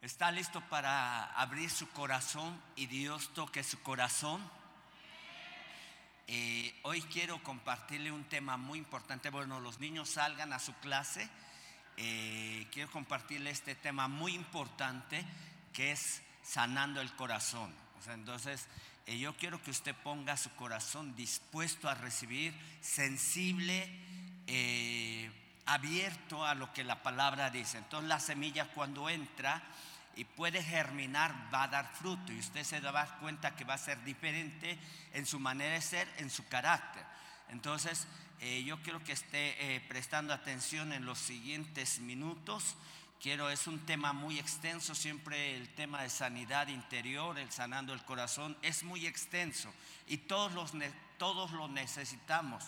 ¿Está listo para abrir su corazón y Dios toque su corazón? Eh, hoy quiero compartirle un tema muy importante. Bueno, los niños salgan a su clase. Eh, quiero compartirle este tema muy importante que es sanando el corazón. Entonces, eh, yo quiero que usted ponga su corazón dispuesto a recibir, sensible, abierto a lo que la palabra dice. Entonces, la semilla cuando entra y puede germinar, va a dar fruto y usted se va a dar cuenta que va a ser diferente en su manera de ser, en su carácter. Entonces, eh, yo quiero que esté eh, prestando atención en los siguientes minutos. Quiero, es un tema muy extenso, siempre el tema de sanidad interior, el sanando el corazón, es muy extenso y todos, los, todos lo necesitamos.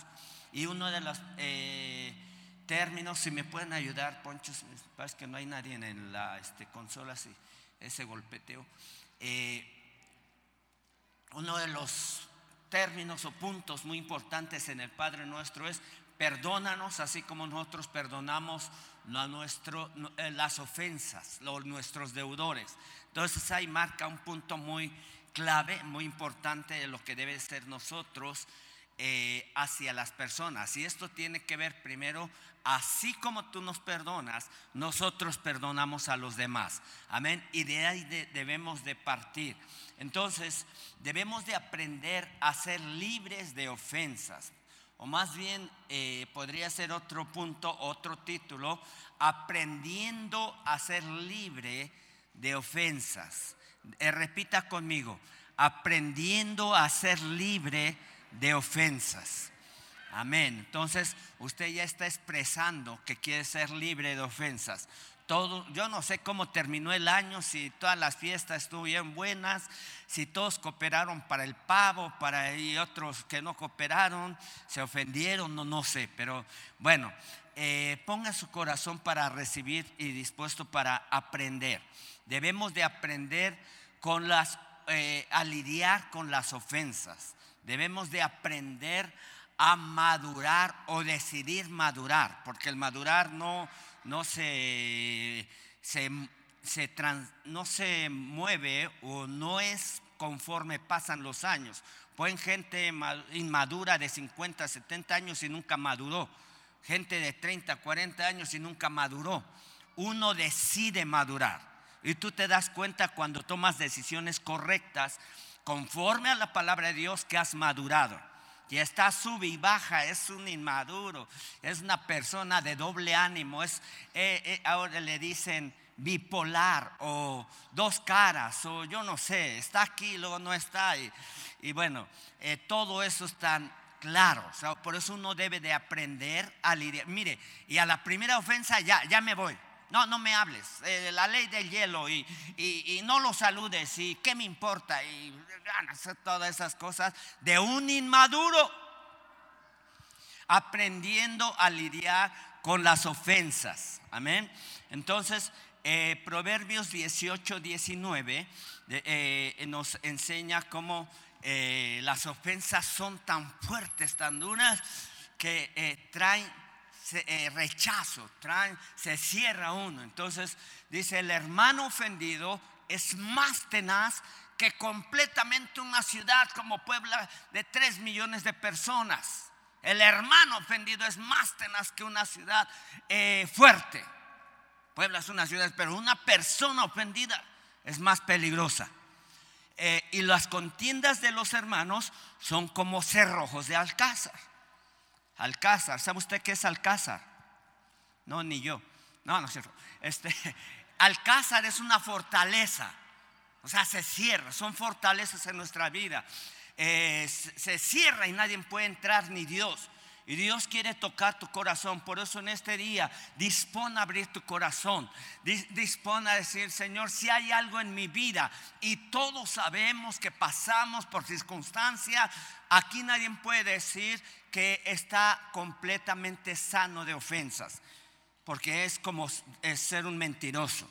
Y uno de los eh, términos, si me pueden ayudar, Poncho, parece que no hay nadie en la este, consola, sí, ese golpeteo. Eh, uno de los términos o puntos muy importantes en el Padre nuestro es perdónanos así como nosotros perdonamos a nuestro, eh, las ofensas, los, nuestros deudores. Entonces ahí marca un punto muy clave, muy importante de lo que debe ser nosotros eh, hacia las personas. Y esto tiene que ver primero así como tú nos perdonas, nosotros perdonamos a los demás. Amén. Y de ahí debemos de partir. Entonces, debemos de aprender a ser libres de ofensas. O más bien, eh, podría ser otro punto, otro título, aprendiendo a ser libre de ofensas. Eh, repita conmigo, aprendiendo a ser libre de ofensas. Amén. Entonces, usted ya está expresando que quiere ser libre de ofensas. Todo, yo no sé cómo terminó el año, si todas las fiestas estuvieron buenas, si todos cooperaron para el pavo, para y otros que no cooperaron, se ofendieron, no, no sé, pero bueno, eh, ponga su corazón para recibir y dispuesto para aprender. Debemos de aprender con las, eh, a lidiar con las ofensas. Debemos de aprender a madurar o decidir madurar, porque el madurar no, no se, no se mueve o no es conforme pasan los años. Pueden gente inmadura de 50, 70 años y nunca maduró. Gente de 30, 40 años y nunca maduró. Uno decide madurar. Y tú te das cuenta cuando tomas decisiones correctas conforme a la palabra de Dios que has madurado y está sube y baja, es un inmaduro, es una persona de doble ánimo, es, eh, eh, ahora le dicen bipolar o dos caras o yo no sé, está aquí, luego no está. Y, bueno, eh, todo eso es tan claro, por eso uno debe de aprender a lidiar. Mire, y a la primera ofensa ya, ya me voy. No, no me hables. la ley del hielo y, y, no lo saludes y qué me importa y todas esas cosas de un inmaduro aprendiendo a lidiar con las ofensas. Amén. Entonces, eh, Proverbios 18, 19 eh, nos enseña cómo eh, las ofensas son tan fuertes, tan duras, que traen eh, rechazo, se cierra uno. Entonces dice, el hermano ofendido es más tenaz que completamente una ciudad como Puebla de 3 millones de personas. El hermano ofendido es más tenaz que una ciudad eh, fuerte. Puebla es una ciudad, pero una persona ofendida es más peligrosa. Eh, y las contiendas de los hermanos son como cerrojos de alcázar. Alcázar, ¿sabe usted qué es Alcázar? No, ni yo. No, no es cierto. Este, Alcázar es una fortaleza. O sea, se cierra, son fortalezas en nuestra vida. Eh, se cierra y nadie puede entrar, ni Dios. Y Dios quiere tocar tu corazón. Por eso en este día dispone a abrir tu corazón. Dispone a decir, Señor, si hay algo en mi vida y todos sabemos que pasamos por circunstancias, aquí nadie puede decir que está completamente sano de ofensas. Porque es como ser un mentiroso.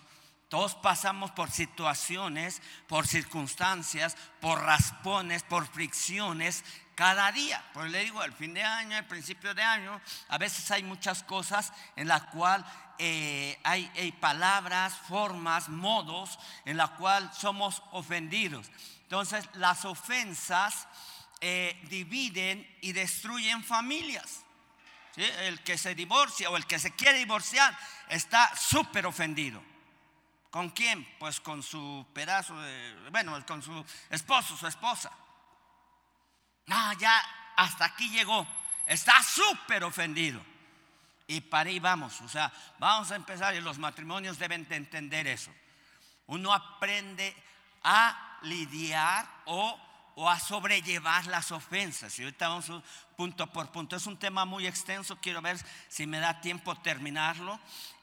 Todos pasamos por situaciones, por circunstancias, por raspones, por fricciones cada día. Pues le digo, al fin de año, al principio de año, a veces hay muchas cosas en las cuales eh, hay, hay, palabras, formas, modos en la cual somos ofendidos. Entonces, las ofensas eh, dividen y destruyen familias. El que se divorcia o el que se quiere divorciar está súper ofendido. ¿Con quién? Pues con su pedazo de, bueno, con su esposo, su esposa. No, ya hasta aquí llegó. Está súper ofendido. Y para ahí vamos. O sea, vamos a empezar y los matrimonios deben de entender eso. Uno aprende a lidiar o o a sobrellevar las ofensas. Y ahorita vamos punto por punto. Es un tema muy extenso, quiero ver si me da tiempo terminarlo.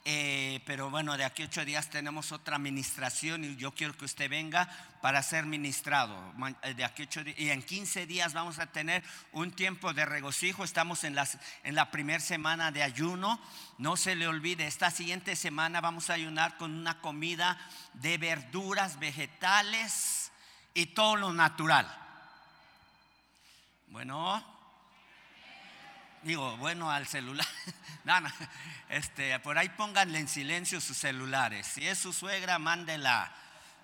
Eh, pero bueno, de aquí a ocho días tenemos otra administración y yo quiero que usted venga para ser ministrado. Eh, de aquí ocho y en 15 días vamos a tener un tiempo de regocijo. Estamos en, las, en la primera semana de ayuno. No se le olvide, esta siguiente semana vamos a ayunar con una comida de verduras, vegetales y todo lo natural. Bueno, digo, bueno, al celular. no, este, por ahí pónganle en silencio sus celulares. Si es su suegra, mándela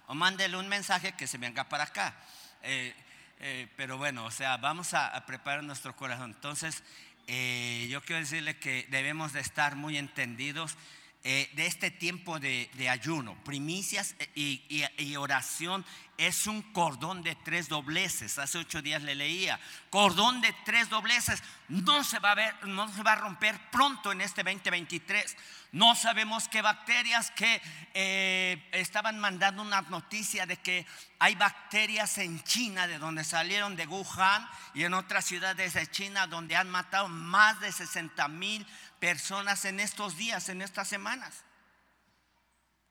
o mándele un mensaje que se venga para acá. Eh, eh, pero bueno, o sea, vamos a, preparar nuestro corazón. Entonces, eh, yo quiero decirle que debemos de estar muy entendidos de este tiempo de, ayuno, primicias y, y, oración es un cordón de tres dobleces. Hace ocho días le leía. Cordón de tres dobleces. No se va a ver, no se va a romper pronto en este 2023. No sabemos qué bacterias que eh, estaban mandando una noticia de que hay bacterias en China, de donde salieron de Wuhan y en otras ciudades de China, donde han matado más de 60 mil personas en estos días, en estas semanas.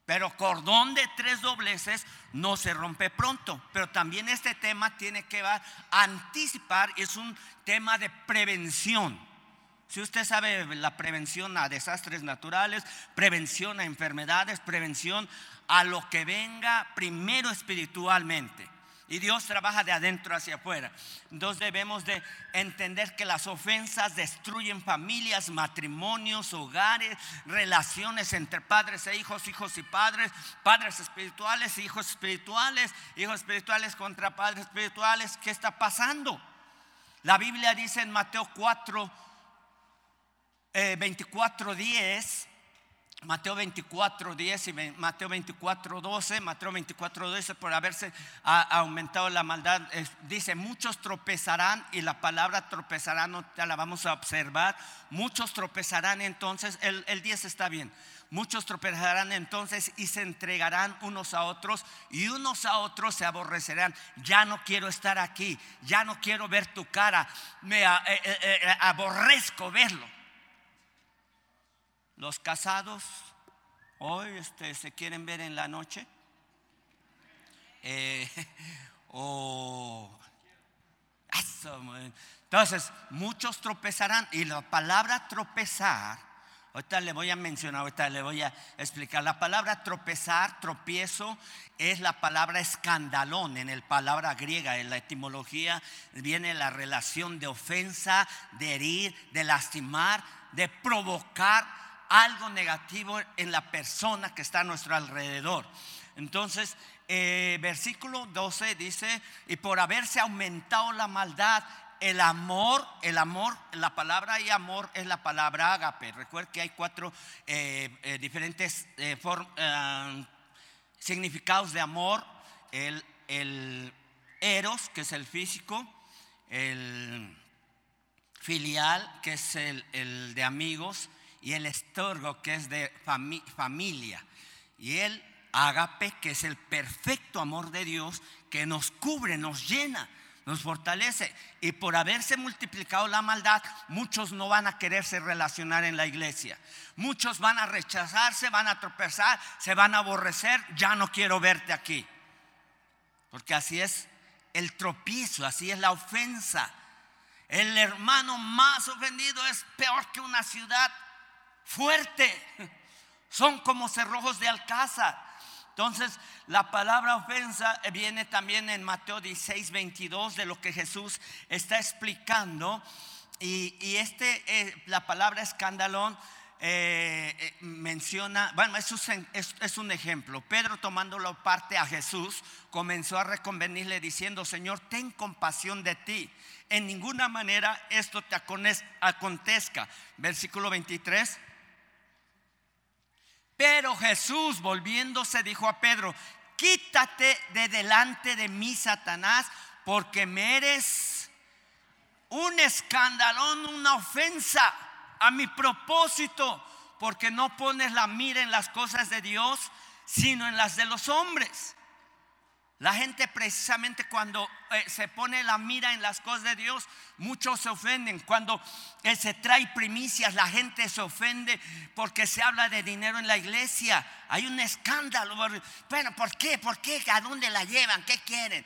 Pero cordón de tres dobleces no se rompe pronto. Pero también este tema tiene que anticipar, es un tema de prevención. Si usted sabe la prevención a desastres naturales, prevención a enfermedades, prevención a lo que venga primero espiritualmente. Y Dios trabaja de adentro hacia afuera. Entonces debemos de entender que las ofensas destruyen familias, matrimonios, hogares, relaciones entre padres e hijos, hijos y padres, padres espirituales, hijos espirituales, hijos espirituales contra padres espirituales. ¿Qué está pasando? La Biblia dice en Mateo 4, 24, 10 Mateo 24, 10 y Mateo 24, 12, Mateo 24, 12, por haberse aumentado la maldad, dice, muchos tropezarán y la palabra tropezarán, no la vamos a observar, muchos tropezarán entonces, el, el 10 está bien, muchos tropezarán entonces y se entregarán unos a otros y unos a otros se aborrecerán, ya no quiero estar aquí, ya no quiero ver tu cara, me eh, eh, eh, aborrezco verlo. Los casados hoy este, se quieren ver en la noche. Eh, entonces, muchos tropezarán y la palabra tropezar, ahorita le voy a mencionar, ahorita le voy a explicar. La palabra tropezar, tropiezo, es la palabra escandalón en el palabra griega. En la etimología viene la relación de ofensa, de herir, de lastimar, de provocar algo negativo en la persona que está a nuestro alrededor. Entonces, eh, versículo 12 dice, y por haberse aumentado la maldad, el amor, el amor, la palabra y amor es la palabra agape. Recuerda que hay cuatro eh, eh, diferentes significados de amor. El, eros, que es el físico, el filial, que es el de amigos, y el estorgo que es de familia. Y el agape que es el perfecto amor de Dios que nos cubre, nos llena, nos fortalece. Y por haberse multiplicado la maldad, muchos no van a quererse relacionar en la iglesia. Muchos van a rechazarse, van a tropezar, se van a aborrecer, ya no quiero verte aquí. Porque así es el tropiezo, así es la ofensa. El hermano más ofendido es peor que una ciudad fuerte. Son como cerrojos de alcázar. Entonces, la palabra ofensa viene también en Mateo 16, 22 de lo que Jesús está explicando. Y, este, eh, la palabra escandalón eh, eh, menciona, bueno, es un, es, un, ejemplo. Pedro tomándolo parte a Jesús, comenzó a reconvenirle diciendo, Señor, ten compasión de ti. En ninguna manera esto te acontezca. Versículo 23. Pero Jesús volviéndose dijo a Pedro, quítate de delante de mí, Satanás, porque me eres un escandalón, una ofensa a mi propósito, porque no pones la mira en las cosas de Dios, sino en las de los hombres. La gente precisamente cuando eh, se pone la mira en las cosas de Dios, muchos se ofenden. Cuando eh, se trae primicias, la gente se ofende porque se habla de dinero en la iglesia. Hay un escándalo. Bueno, ¿por qué? ¿Por qué? ¿A dónde la llevan? ¿Qué quieren?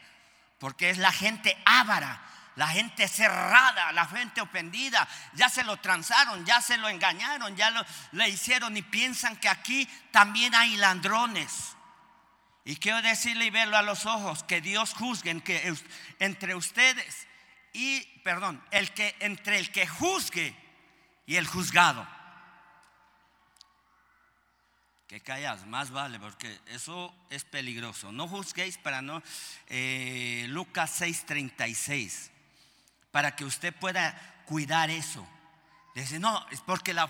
Porque es la gente ávara la gente cerrada, la gente ofendida, ya se lo transaron, ya se lo engañaron, ya lo le hicieron y piensan que aquí también hay ladrones. Y quiero decirle y verlo a los ojos, que Dios juzgue que entre ustedes y, perdón, el que entre el que juzgue y el juzgado. Que callas, más vale, porque eso es peligroso. No juzguéis para no. Eh, Lucas 6:36 para que usted pueda cuidar eso. Dice, no, es porque la,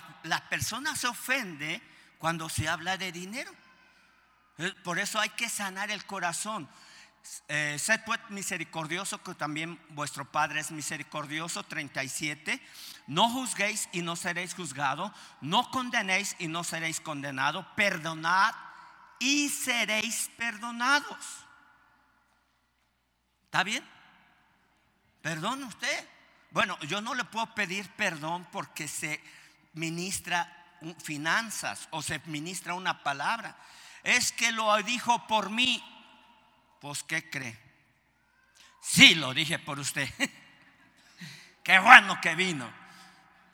persona se ofende cuando se habla de dinero. Eh, por eso hay que sanar el corazón. Eh, sed pues misericordioso, que también vuestro Padre es misericordioso. 37. No juzguéis y no seréis juzgados. No condenéis y no seréis condenados. Perdonad y seréis perdonados. ¿Está bien? ¿Perdón usted? Bueno, yo no le puedo pedir perdón porque se ministra finanzas o se ministra una palabra. Es que lo dijo por mí. Pues, ¿qué cree? Sí, lo dije por usted. Qué bueno que vino.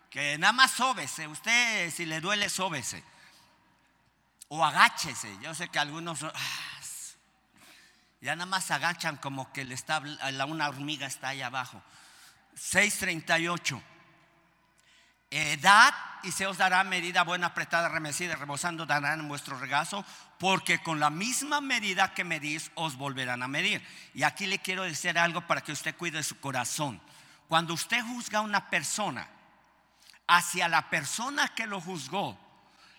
Que nada más sóbese. Usted, si le duele, sóbese. O agáchese. Yo sé que algunos. Ah, ya nada más agachan como que le está, una hormiga está ahí abajo. 638. Edad y se os dará medida buena, apretada, remecida, rebosando, darán en vuestro regazo, porque con la misma medida que medís os volverán a medir. Y aquí le quiero decir algo para que usted cuide su corazón. Cuando usted juzga a una persona, hacia la persona que lo juzgó,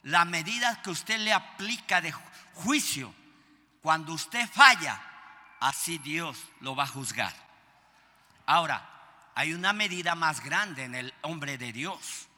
la medida que usted le aplica de juicio, cuando usted falla, así Dios lo va a juzgar. Ahora, hay una medida más grande en el hombre de Dios.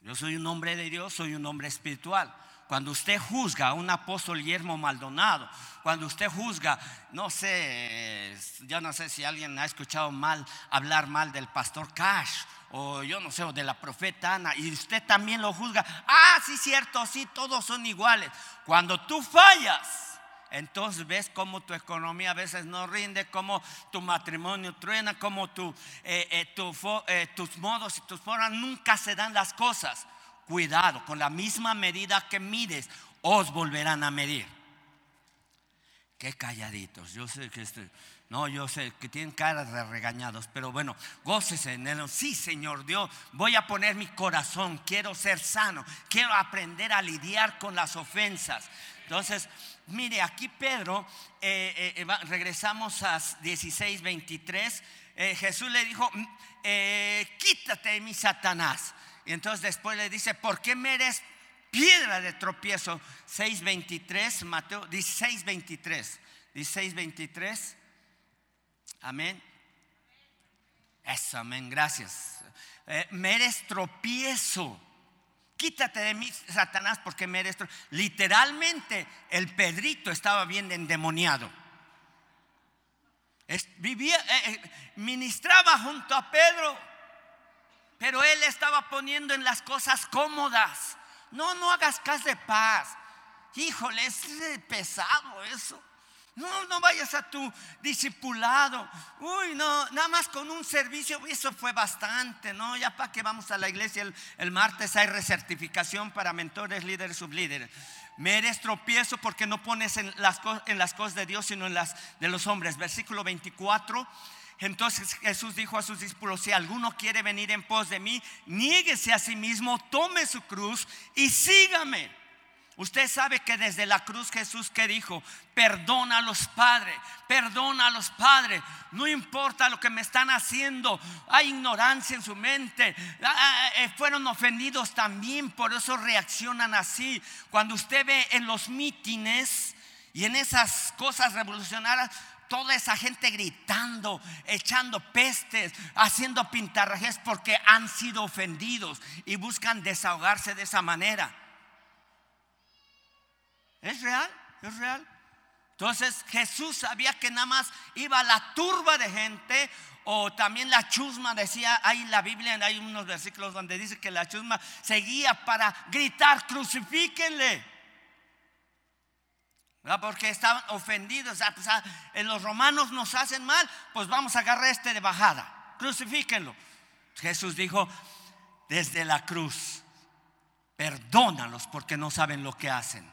Yo soy un hombre de Dios, soy un hombre espiritual. Cuando usted juzga a un apóstol Guillermo Maldonado, cuando usted juzga, no sé, yo no sé si alguien ha escuchado mal hablar mal del pastor Cash o yo no sé, o de la profeta Ana, y usted también lo juzga. Ah, sí, cierto, sí, todos son iguales. Cuando tú fallas, entonces ves cómo tu economía a veces no rinde, cómo tu matrimonio truena, cómo eh, eh, eh, tus modos y tus formas nunca se dan las cosas. Cuidado, con la misma medida que mides, os volverán a medir. Qué calladitos, yo sé que este, no, yo sé que tienen caras de regañados, pero bueno, gócese en él. Sí, Señor Dios, voy a poner mi corazón, quiero ser sano, quiero aprender a lidiar con las ofensas. Entonces, mire, aquí Pedro, eh, eh, regresamos a 16, 23, eh, Jesús le dijo, mm, quítate de mi Satanás. Y entonces después le dice, ¿por qué me eres piedra de tropiezo? 6.23, Mateo 16.23, 16.23, amén. Eso, amén, gracias. me eres tropiezo quítate de mí, Satanás, porque me eres... Literalmente, el Pedrito estaba bien endemoniado. vivía, eh, eh, ministraba junto a Pedro, pero él estaba poniendo en las cosas cómodas. No, no hagas caso de paz. Híjole, es pesado eso. No, no vayas a tu discipulado. Uy, no, nada más con un servicio, eso fue bastante, ¿no? Ya para que vamos a la iglesia el, martes hay recertificación para mentores, líderes, sublíderes. Me eres tropiezo porque no pones en las, en las cosas de Dios, sino en las de los hombres. Versículo 24. Entonces Jesús dijo a sus discípulos, si alguno quiere venir en pos de mí, niéguese a sí mismo, tome su cruz y sígame. Usted sabe que desde la cruz Jesús que dijo, perdona a los padres, perdona a los padres, no importa lo que me están haciendo, hay ignorancia en su mente, ah, ah, eh, fueron ofendidos también, por eso reaccionan así. Cuando usted ve en los mítines y en esas cosas revolucionarias, toda esa gente gritando, echando pestes, haciendo pintarrajes porque han sido ofendidos y buscan desahogarse de esa manera. Es real, es real. Entonces Jesús sabía que nada más iba la turba de gente o también la chusma decía, hay la Biblia hay unos versículos donde dice que la chusma seguía para gritar, crucifíquenle. Porque estaban ofendidos. Pues, ah, en los romanos nos hacen mal, pues vamos a agarrar este de bajada. Crucifíquenlo. Jesús dijo, desde la cruz, perdónalos porque no saben lo que hacen.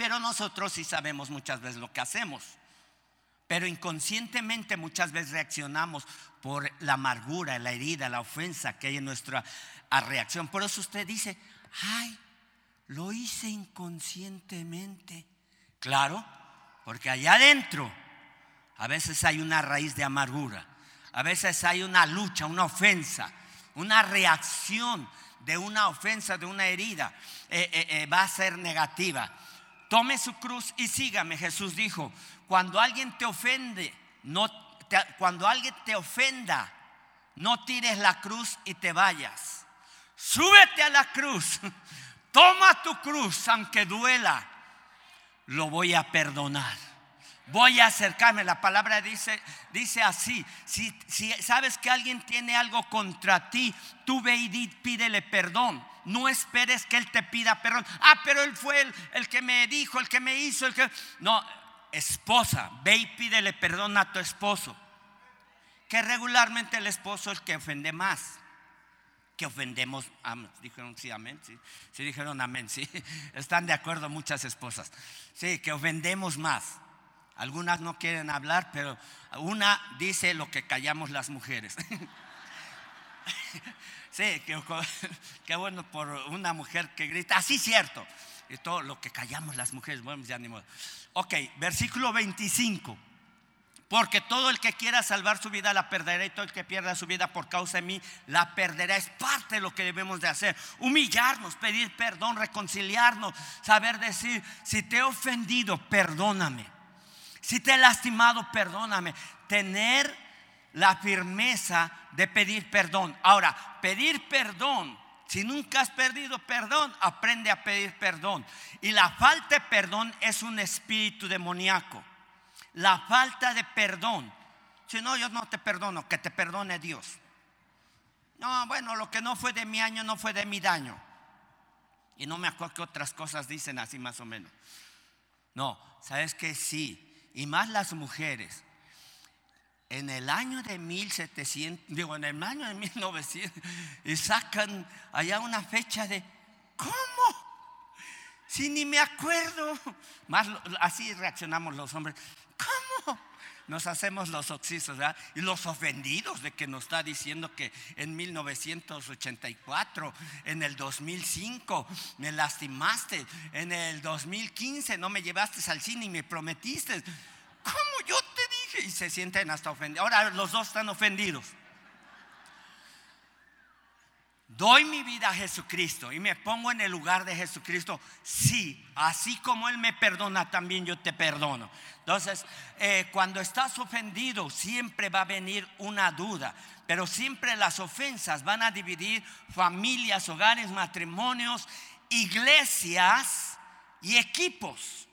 Pero nosotros sí sabemos muchas veces lo que hacemos. Pero inconscientemente muchas veces reaccionamos por la amargura, la herida, la ofensa que hay en nuestra reacción. Por eso usted dice, ay, lo hice inconscientemente. Claro, porque allá adentro a veces hay una raíz de amargura, a veces hay una lucha, una ofensa, una reacción de una ofensa, de una herida, eh, eh, eh, va a ser negativa tome su cruz y sígame. Jesús dijo, cuando alguien te ofende, no, cuando alguien te ofenda, no tires la cruz y te vayas. Súbete a la cruz, toma tu cruz, aunque duela, lo voy a perdonar. Voy a acercarme. La palabra dice, dice así: si, si sabes que alguien tiene algo contra ti, tú ve y pídele perdón no esperes que Él te pida perdón. Ah, pero Él fue el, que me dijo, el que me hizo, el que... No, esposa, ve y pídele perdón a tu esposo. Que regularmente el esposo es el que ofende más. Que ofendemos, dijeron sí, amén, sí, dijeron amén, sí, están de acuerdo muchas esposas, sí, que ofendemos más. Algunas no quieren hablar, pero una dice lo que callamos las mujeres. Sí, qué, bueno por una mujer que grita, así cierto. Y todo lo que callamos las mujeres, bueno, ya ni modo. Ok, versículo 25. Porque todo el que quiera salvar su vida la perderá y todo el que pierda su vida por causa de mí la perderá. Es parte de lo que debemos de hacer. Humillarnos, pedir perdón, reconciliarnos, saber decir, si te he ofendido, perdóname. Si te he lastimado, perdóname. Tener la firmeza de pedir perdón. Ahora, pedir perdón, si nunca has perdido perdón, aprende a pedir perdón. Y la falta de perdón es un espíritu demoníaco. La falta de perdón. Si no, yo no te perdono, que te perdone Dios. No, bueno, lo que no fue de mi año no fue de mi daño. Y no me acuerdo que otras cosas dicen así más o menos. No, sabes que sí. Y más las mujeres en el año de 1700, digo, en el año de 1900, y sacan allá una fecha de, ¿cómo? Si ni me acuerdo. Más así reaccionamos los hombres. ¿Cómo? Nos hacemos los oxisos, ¿verdad? Y los ofendidos de que nos está diciendo que en 1984, en el 2005, me lastimaste, en el 2015 no me llevaste al cine y me prometiste. ¿Cómo yo? Y se sienten hasta ofendidos. Ahora los dos están ofendidos. Doy mi vida a Jesucristo y me pongo en el lugar de Jesucristo. Sí, así como Él me perdona, también yo te perdono. Entonces, eh, cuando estás ofendido, siempre va a venir una duda. Pero siempre las ofensas van a dividir familias, hogares, matrimonios, iglesias y equipos.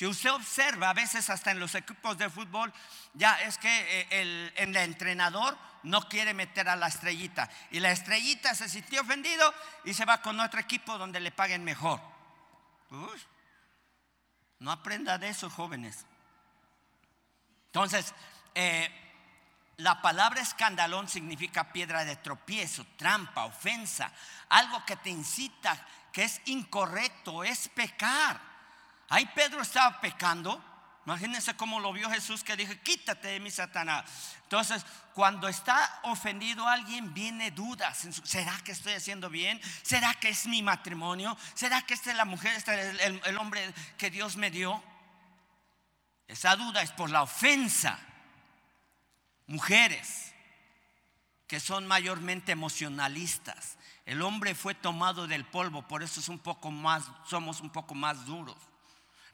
Si usted observa, a veces hasta en los equipos de fútbol, ya es que eh, el, entrenador no quiere meter a la estrellita. Y la estrellita se sintió ofendido y se va con otro equipo donde le paguen mejor. No aprenda de eso, jóvenes. Entonces, eh, la palabra escandalón significa piedra de tropiezo, trampa, ofensa, algo que te incita, que es incorrecto, es pecar. Ahí Pedro estaba pecando. Imagínense cómo lo vio Jesús que dijo, quítate de mi Satanás. Entonces, cuando está ofendido alguien, viene dudas. ¿Será que estoy haciendo bien? ¿Será que es mi matrimonio? ¿Será que esta es la mujer, este es el, el hombre que Dios me dio? Esa duda es por la ofensa mujeres que son mayormente emocionalistas. El hombre fue tomado del polvo, por eso es un poco más, somos un poco más duros.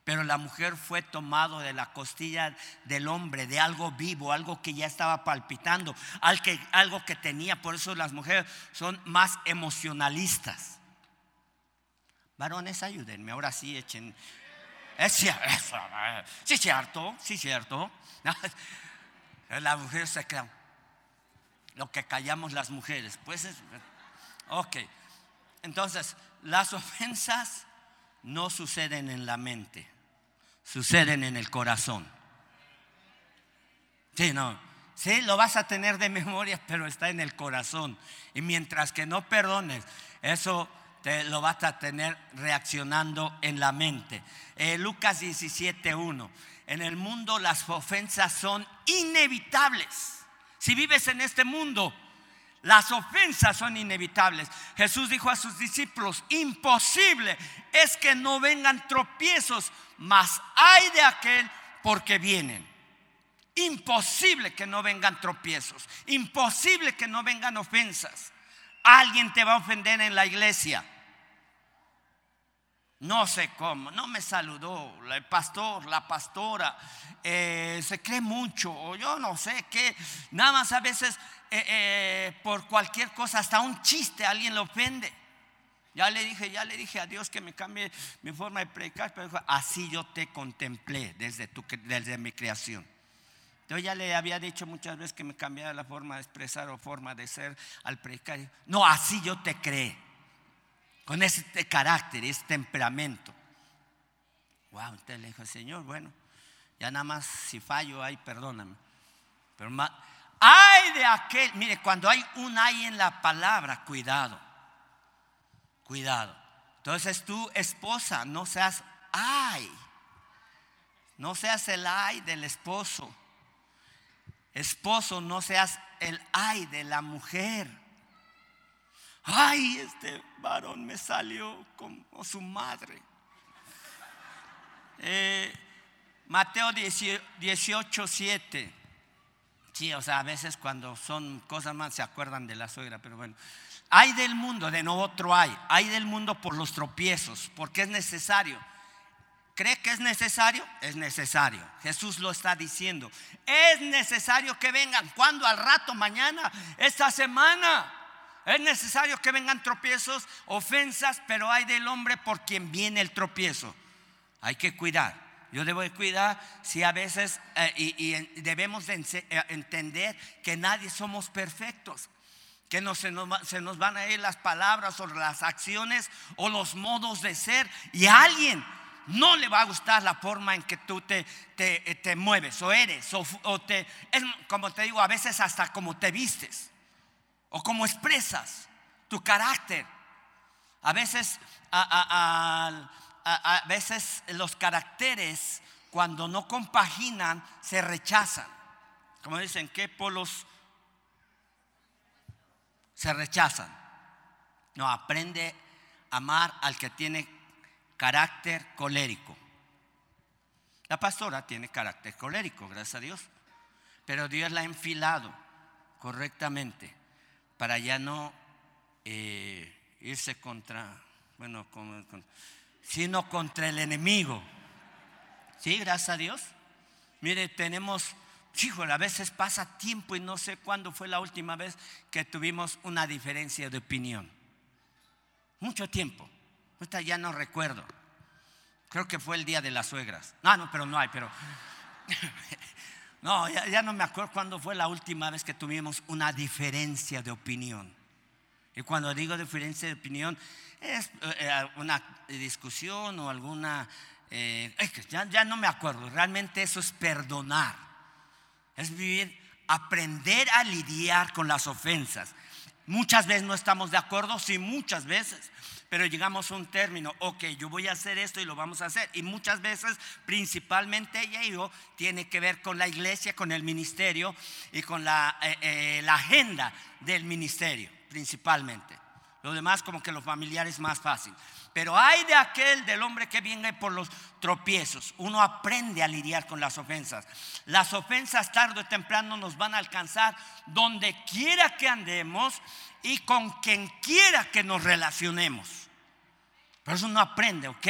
Pero la mujer fue tomado de la costilla del hombre, de algo vivo, algo que ya estaba palpitando, algo que tenía. Por eso las mujeres son más emocionalistas. Varones, ayúdenme, ahora sí echen. Es cierto, sí, cierto, sí, cierto. La mujer se queda. Lo que callamos las mujeres. Pues es. Ok. Entonces, las ofensas no suceden en la mente, suceden en el corazón. Sí, no. Sí, lo vas a tener de memoria, pero está en el corazón. Y mientras que no perdones, eso te lo vas a tener reaccionando en la mente. Eh, Lucas 17.1 en el mundo las ofensas son inevitables. Si vives en este mundo, las ofensas son inevitables. Jesús dijo a sus discípulos, imposible es que no vengan tropiezos, mas hay de aquel porque vienen. Imposible que no vengan tropiezos, imposible que no vengan ofensas. Alguien te va a ofender en la iglesia no sé cómo, no me saludó el pastor, la pastora, eh, se cree mucho, o yo no sé qué, nada más a veces eh, eh, por cualquier cosa, hasta un chiste, alguien le ofende. Ya le dije, ya le dije a Dios que me cambie mi forma de predicar, pero así yo te contemplé desde, tu, desde mi creación. Yo ya le había dicho muchas veces que me cambiara la forma de expresar o forma de ser al predicar. No, así yo te creé con este carácter, este temperamento. Wow, usted le dijo, Señor, bueno, ya nada más si fallo, ay, perdóname. Pero más, ay de aquel, mire, cuando hay un ay en la palabra, cuidado, cuidado. Entonces tú, esposa, no seas ay, no seas el ay del esposo. Esposo, no seas el ay de la mujer ay, este varón me salió como su madre. Eh, Mateo 18, 7. Sí, o sea, a veces cuando son cosas más se acuerdan de la suegra, pero bueno. Hay del mundo, de no otro hay. Hay del mundo por los tropiezos, porque es necesario. ¿Cree que es necesario? Es necesario. Jesús lo está diciendo. Es necesario que vengan. cuando Al rato, mañana, esta semana. Es necesario que vengan tropiezos, ofensas, pero hay del hombre por quien viene el tropiezo. Hay que cuidar. Yo debo de cuidar si a veces, eh, y, debemos de eh, entender que nadie somos perfectos. Que no se, nos, van a ir las palabras o las acciones o los modos de ser. Y a alguien no le va a gustar la forma en que tú te, te, te mueves o eres. O, te, como te digo, a veces hasta como te vistes o cómo expresas tu carácter. A veces, a, veces los caracteres cuando no compaginan se rechazan. Como dicen, ¿qué polos se rechazan? No, aprende a amar al que tiene carácter colérico. La pastora tiene carácter colérico, gracias a Dios. Pero Dios la ha enfilado correctamente para ya no eh, irse contra, bueno, sino contra el enemigo. Sí, gracias a Dios. Mire, tenemos, híjole, a veces pasa tiempo y no sé cuándo fue la última vez que tuvimos una diferencia de opinión. Mucho tiempo. Esta ya no recuerdo. Creo que fue el día de las suegras. No, no, pero no hay, pero No, ya, no me acuerdo cuándo fue la última vez que tuvimos una diferencia de opinión. Y cuando digo diferencia de opinión, es eh, una discusión o alguna eh, ya, ya no me acuerdo, realmente eso es perdonar. Es vivir, aprender a lidiar con las ofensas. Muchas veces no estamos de acuerdo, sí, muchas veces, pero llegamos a un término, ok, yo voy a hacer esto y lo vamos a hacer. Y muchas veces, principalmente yo, tiene que ver con la iglesia, con el ministerio y con eh, eh, la agenda del ministerio, principalmente. Lo demás como que los familiares más fácil. Pero hay de aquel del hombre que viene por los tropiezos. Uno aprende a lidiar con las ofensas. Las ofensas tarde o temprano nos van a alcanzar donde quiera que andemos y con quien quiera que nos relacionemos. Por eso uno aprende, ok.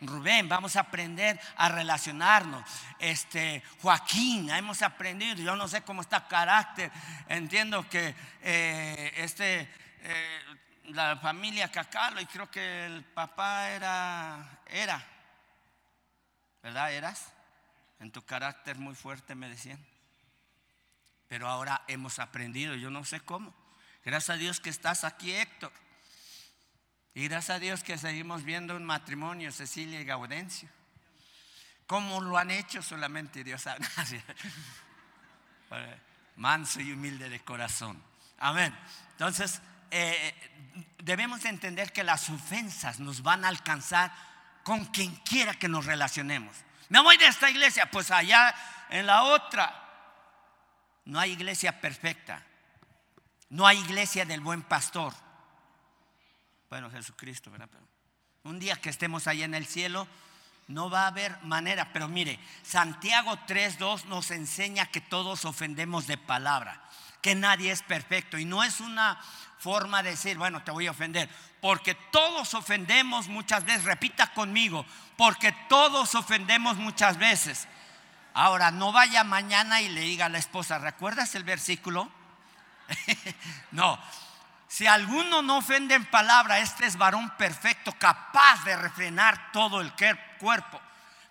Rubén, vamos a aprender a relacionarnos. Este, Joaquín, hemos aprendido. Yo no sé cómo está carácter. Entiendo que eh, este eh, la familia Cacalo y creo que el papá era, era, ¿verdad? Eras en tu carácter muy fuerte, me decían. Pero ahora hemos aprendido, yo no sé cómo. Gracias a Dios que estás aquí, Héctor. Y gracias a Dios que seguimos viendo un matrimonio, Cecilia y Gaudencio. ¿Cómo lo han hecho? Solamente Dios sabe. Manso y humilde de corazón. Amén. Entonces, eh, debemos entender que las ofensas nos van a alcanzar con quien quiera que nos relacionemos. Me voy de esta iglesia, pues allá en la otra. No hay iglesia perfecta. No hay iglesia del buen pastor. Bueno, Jesucristo, ¿verdad? un día que estemos allá en el cielo, no va a haber manera. Pero mire, Santiago 3.2 nos enseña que todos ofendemos de palabra, que nadie es perfecto. Y no es una forma de decir, bueno, te voy a ofender. Porque todos ofendemos muchas veces. Repita conmigo, porque todos ofendemos muchas veces. Ahora, no vaya mañana y le diga a la esposa, ¿recuerdas el versículo? no. Si alguno no ofende en palabra, este es varón perfecto, capaz de refrenar todo el cuerpo.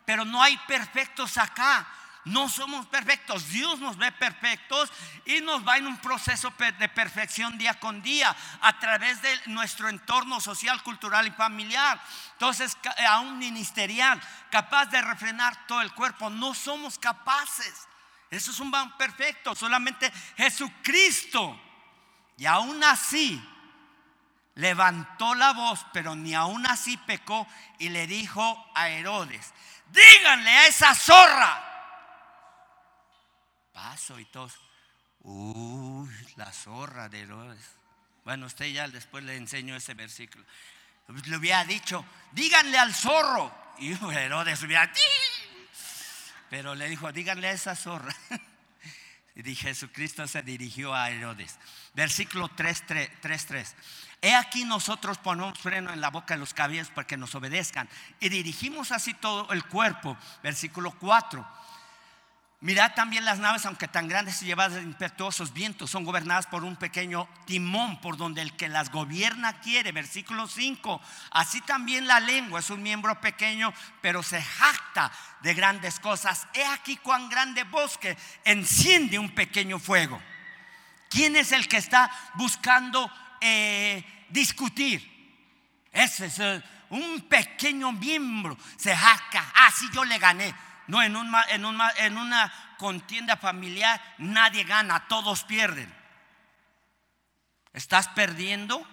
Pero no hay perfectos acá. No somos perfectos, Dios nos ve perfectos y nos va en un proceso de perfección día con día a través de nuestro entorno social, cultural y familiar. Entonces, aún ministerial, capaz de refrenar todo el cuerpo, no somos capaces. Eso es un van perfecto, solamente Jesucristo. Y aún así, levantó la voz, pero ni aún así pecó y le dijo a Herodes, díganle a esa zorra paso y todos. Uy, la zorra de Herodes. Bueno, usted ya después le enseño ese versículo. Le hubiera dicho, díganle al zorro. Y Herodes hubiera, pero le dijo, díganle a esa zorra. Y Jesucristo se dirigió a Herodes. Versículo 3.3. He aquí nosotros ponemos freno en la boca de los cabellos para que nos obedezcan. Y dirigimos así todo el cuerpo. Versículo 4 Mirad también las naves, aunque tan grandes y llevadas de impetuosos vientos, son gobernadas por un pequeño timón por donde el que las gobierna quiere. Versículo 5. Así también la lengua es un miembro pequeño, pero se jacta de grandes cosas. He aquí cuán grande bosque enciende un pequeño fuego. ¿Quién es el que está buscando eh, discutir? Ese es un pequeño miembro. Se jacta. Así ah, yo le gané no, en, en, una contienda familiar nadie gana, todos pierden. ¿Estás perdiendo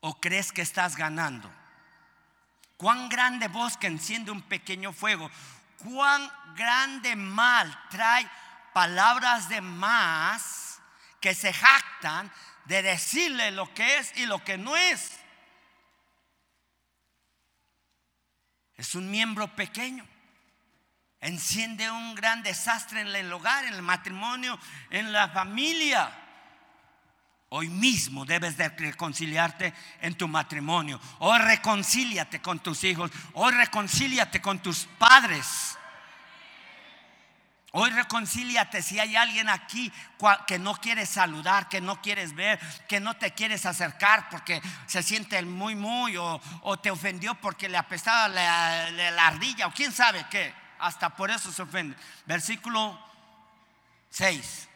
o crees que estás ganando? Cuán grande bosque enciende un pequeño fuego. Cuán grande mal trae palabras de más que se jactan de decirle lo que es y lo que no es. Es un miembro pequeño enciende un gran desastre en el hogar, en el matrimonio, en la familia. Hoy mismo debes de reconciliarte en tu matrimonio. Hoy reconcíliate con tus hijos. Hoy reconcíliate con tus padres. Hoy reconcíliate si hay alguien aquí que no quieres saludar, que no quieres ver, que no te quieres acercar porque se siente muy, muy, o, te ofendió porque le apestaba la ardilla, o quién sabe qué hasta por eso se ofende. Versículo 6.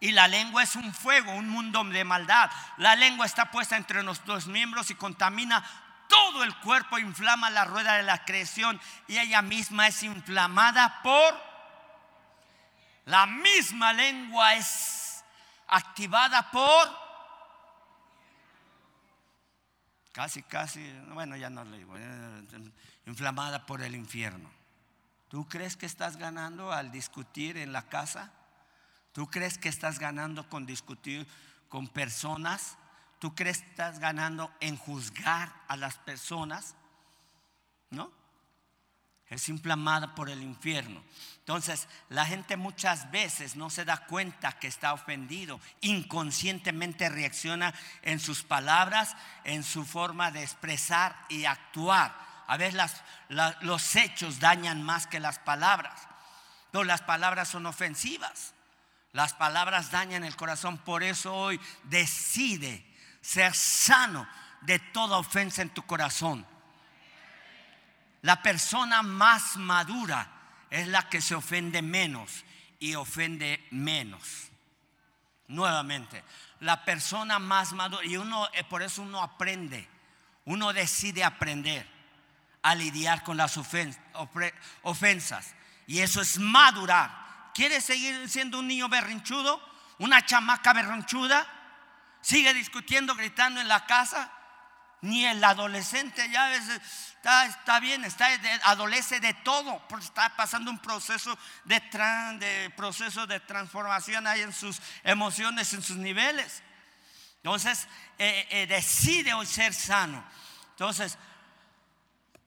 Y la lengua es un fuego, un mundo de maldad. La lengua está puesta entre nuestros miembros y contamina todo el cuerpo inflama la rueda de la creación y ella misma es inflamada por la misma lengua es activada por casi, casi, bueno, ya no le digo, eh, inflamada por el infierno. ¿Tú crees que estás ganando al discutir en la casa? ¿Tú crees que estás ganando con discutir con personas? ¿Tú crees que estás ganando en juzgar a las personas? ¿No? Es inflamada por el infierno. Entonces, la gente muchas veces no se da cuenta que está ofendido. Inconscientemente reacciona en sus palabras, en su forma de expresar y actuar. A veces los hechos dañan más que las palabras. No, las palabras son ofensivas. Las palabras dañan el corazón. Por eso hoy decide ser sano de toda ofensa en tu corazón. La persona más madura es la que se ofende menos y ofende menos. Nuevamente, la persona más madura, y uno, eh, por eso uno aprende, uno decide aprender a lidiar con las ofensas. Y eso es madurar. ¿Quieres seguir siendo un niño berrinchudo? ¿Una chamaca berrinchuda? ¿Sigue discutiendo, gritando en la casa? Ni el adolescente ya está, está bien, está, adolece de todo, porque está pasando un proceso de, de, proceso de transformación ahí en sus emociones, en sus niveles. Entonces, eh, eh, decide hoy ser sano. Entonces,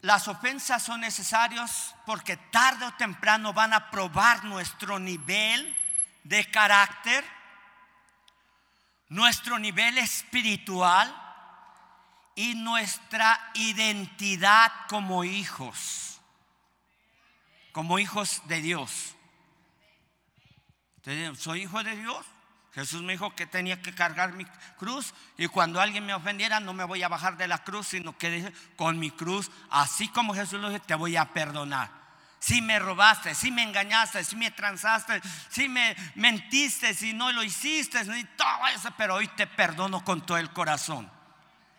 las ofensas son necesarias porque tarde o temprano van a probar nuestro nivel de carácter, nuestro nivel espiritual y nuestra identidad como hijos, como hijos de Dios. ¿Soy hijo de Dios? Jesús me dijo que tenía que cargar mi cruz y cuando alguien me ofendiera no me voy a bajar de la cruz, sino que con mi cruz, así como Jesús lo dijo, te voy a perdonar. Si me robaste, si me engañaste, si me transaste, si me mentiste, si no lo hiciste, todo eso, pero hoy te perdono con todo el corazón.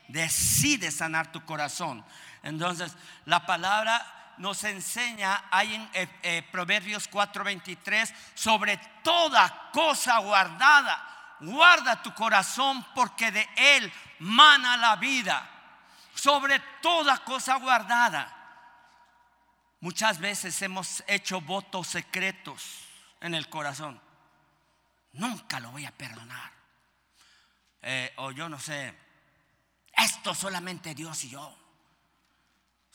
Decide sanar tu corazón. Entonces, la palabra nos enseña ahí en eh, eh, Proverbios 4:23 sobre toda cosa guardada. Guarda tu corazón porque de él mana la vida. Sobre toda cosa guardada. Muchas veces hemos hecho votos secretos en el corazón. Nunca lo voy a perdonar. Eh, o yo no sé, esto solamente Dios y yo.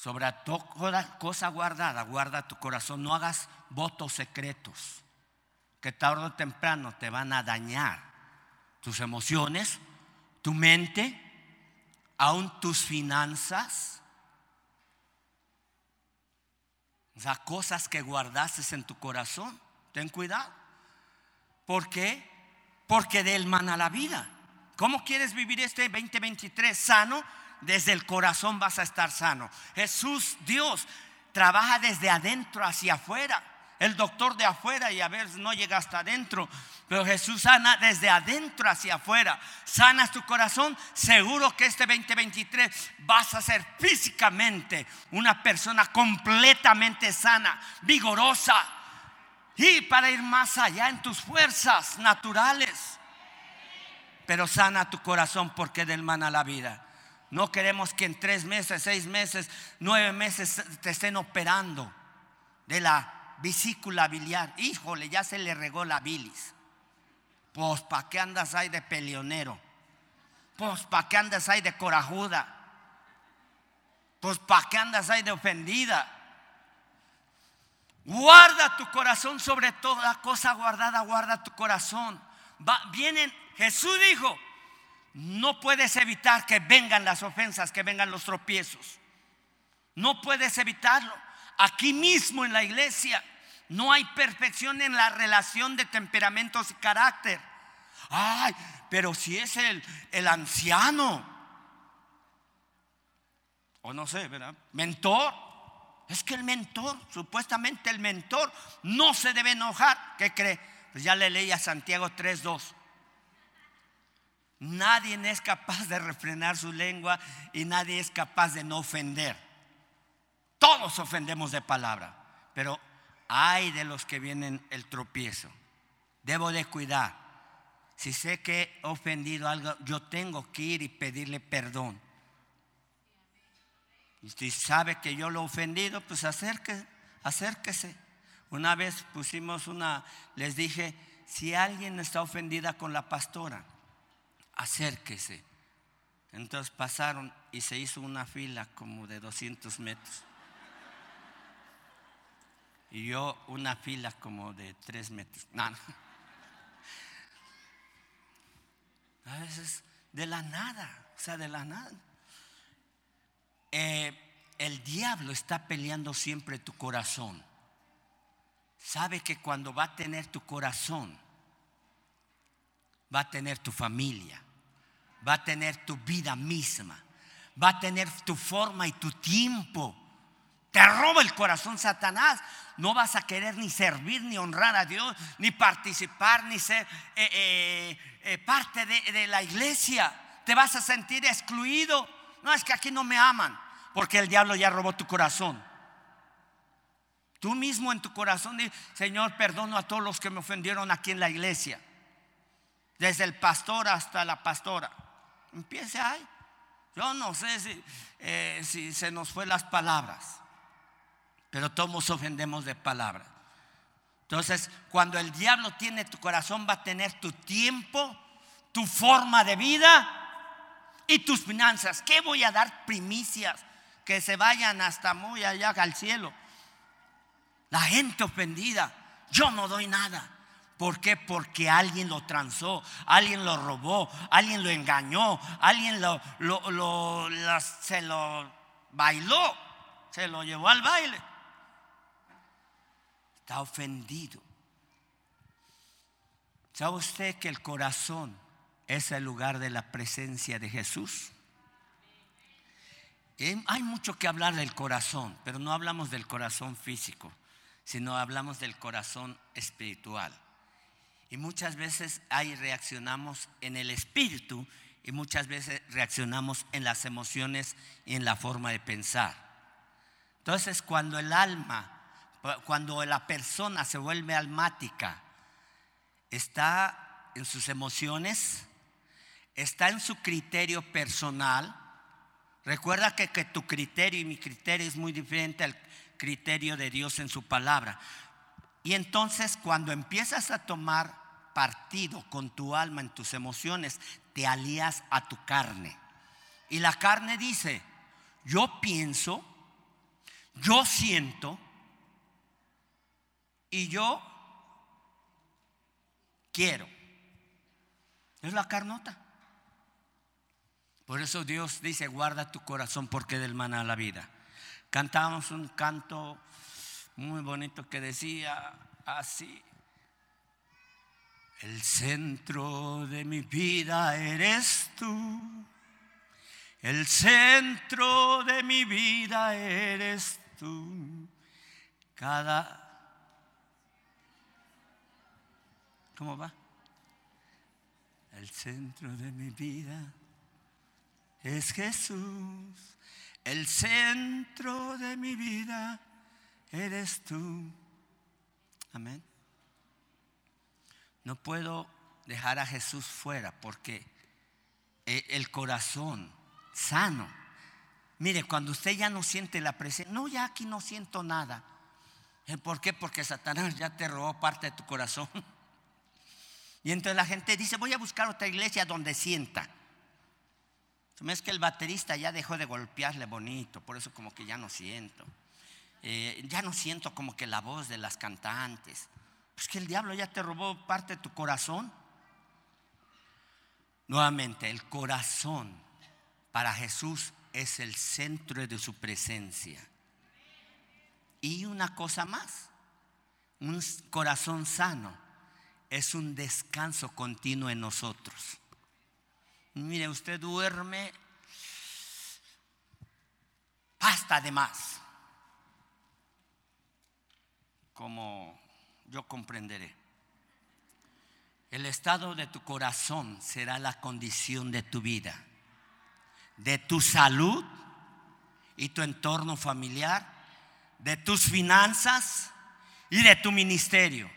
Sobre toda cosa guardada, guarda tu corazón. No hagas votos secretos que tarde o temprano te van a dañar tus emociones, tu mente, aún tus finanzas. O sea, cosas que guardaste en tu corazón. Ten cuidado. ¿Por qué? Porque de él mana la vida. ¿Cómo quieres vivir este 2023 sano? Desde el corazón vas a estar sano. Jesús, Dios, trabaja desde adentro hacia afuera. El doctor de afuera y a ver, no llega hasta adentro. Pero Jesús sana desde adentro hacia afuera. Sanas tu corazón. Seguro que este 2023 vas a ser físicamente una persona completamente sana, vigorosa. Y para ir más allá en tus fuerzas naturales. Pero sana tu corazón porque del mana la vida. No queremos que en tres meses, seis meses, nueve meses te estén operando de la vesícula biliar. Híjole, ya se le regó la bilis. Pues, ¿para qué andas ahí de peleonero? Pues, ¿para qué andas ahí de corajuda? Pues, ¿para qué andas ahí de ofendida? Guarda tu corazón sobre toda cosa guardada, guarda tu corazón. vienen, Jesús dijo, no puedes evitar que vengan las ofensas, que vengan los tropiezos. No puedes evitarlo. Aquí mismo en la iglesia no hay perfección en la relación de temperamentos y carácter. Ay, pero si es el, el anciano, o no sé, ¿verdad? Mentor. Es que el mentor, supuestamente el mentor, no se debe enojar. ¿Qué cree? Pues ya le leí a Santiago 3.2. Nadie es capaz de refrenar su lengua y nadie es capaz de no ofender. Todos ofendemos de palabra, pero hay de los que vienen el tropiezo. Debo de cuidar. Si sé que he ofendido algo, yo tengo que ir y pedirle perdón. Y si sabe que yo lo he ofendido, pues acérquese, acérquese. Una vez pusimos una, les dije, si alguien está ofendida con la pastora, acérquese. Entonces pasaron y se hizo una fila como de 200 metros. Y yo una fila como de 3 metros. A veces de la nada, o sea, de la nada. Eh, el diablo está peleando siempre tu corazón. Sabe que cuando va a tener tu corazón, va a tener tu familia, va a tener tu vida misma, va a tener tu forma y tu tiempo. Te roba el corazón Satanás. No vas a querer ni servir, ni honrar a Dios, ni participar, ni ser eh, eh, eh, parte de, de la iglesia. Te vas a sentir excluido. No es que aquí no me aman, porque el diablo ya robó tu corazón. Tú mismo en tu corazón Señor, perdono a todos los que me ofendieron aquí en la iglesia. Desde el pastor hasta la pastora. Empiece ahí. Yo no sé si, eh, si se nos fue las palabras, pero todos ofendemos de palabra. Entonces, cuando el diablo tiene tu corazón, va a tener tu tiempo, tu forma de vida y tus finanzas. ¿Qué voy a dar primicias? Que se vayan hasta muy allá al cielo. La gente ofendida, yo no doy nada. ¿Por qué? Porque alguien lo transó, alguien lo robó, alguien lo engañó, alguien lo, se lo bailó, se lo llevó al baile. Está ofendido. ¿Sabe usted que el corazón es el lugar de la presencia de Jesús? Hay mucho que hablar del corazón, pero no hablamos del corazón físico, sino hablamos del corazón espiritual. Y muchas veces ahí reaccionamos en el espíritu y muchas veces reaccionamos en las emociones y en la forma de pensar. Entonces cuando el alma, cuando la persona se vuelve almática, está en sus emociones, está en su criterio personal. Recuerda que, que tu criterio y mi criterio es muy diferente al criterio de Dios en su palabra. Y entonces cuando empiezas a tomar partido con tu alma en tus emociones, te alías a tu carne. Y la carne dice, yo pienso, yo siento y yo quiero. Es la carnota. Por eso Dios dice, guarda tu corazón porque del maná la vida. Cantábamos un canto muy bonito que decía así. El centro de mi vida eres tú. El centro de mi vida eres tú. Cada... ¿Cómo va? El centro de mi vida es Jesús. El centro de mi vida eres tú. Amén. No puedo dejar a Jesús fuera porque eh, el corazón sano. Mire, cuando usted ya no siente la presencia, no, ya aquí no siento nada. Eh, ¿Por qué? Porque Satanás ya te robó parte de tu corazón. Y entonces la gente dice, voy a buscar otra iglesia donde sienta. Es que el baterista ya dejó de golpearle bonito, por eso como que ya no siento. Eh, ya no siento como que la voz de las cantantes. Pues que el diablo ya te robó parte de tu corazón. Nuevamente, el corazón para Jesús es el centro de su presencia. Y una cosa más, un corazón sano es un descanso continuo en nosotros. Mire, usted duerme hasta de más. Como yo comprenderé. El estado de tu corazón será la condición de tu vida, de tu salud y tu entorno familiar, de tus finanzas y de tu ministerio.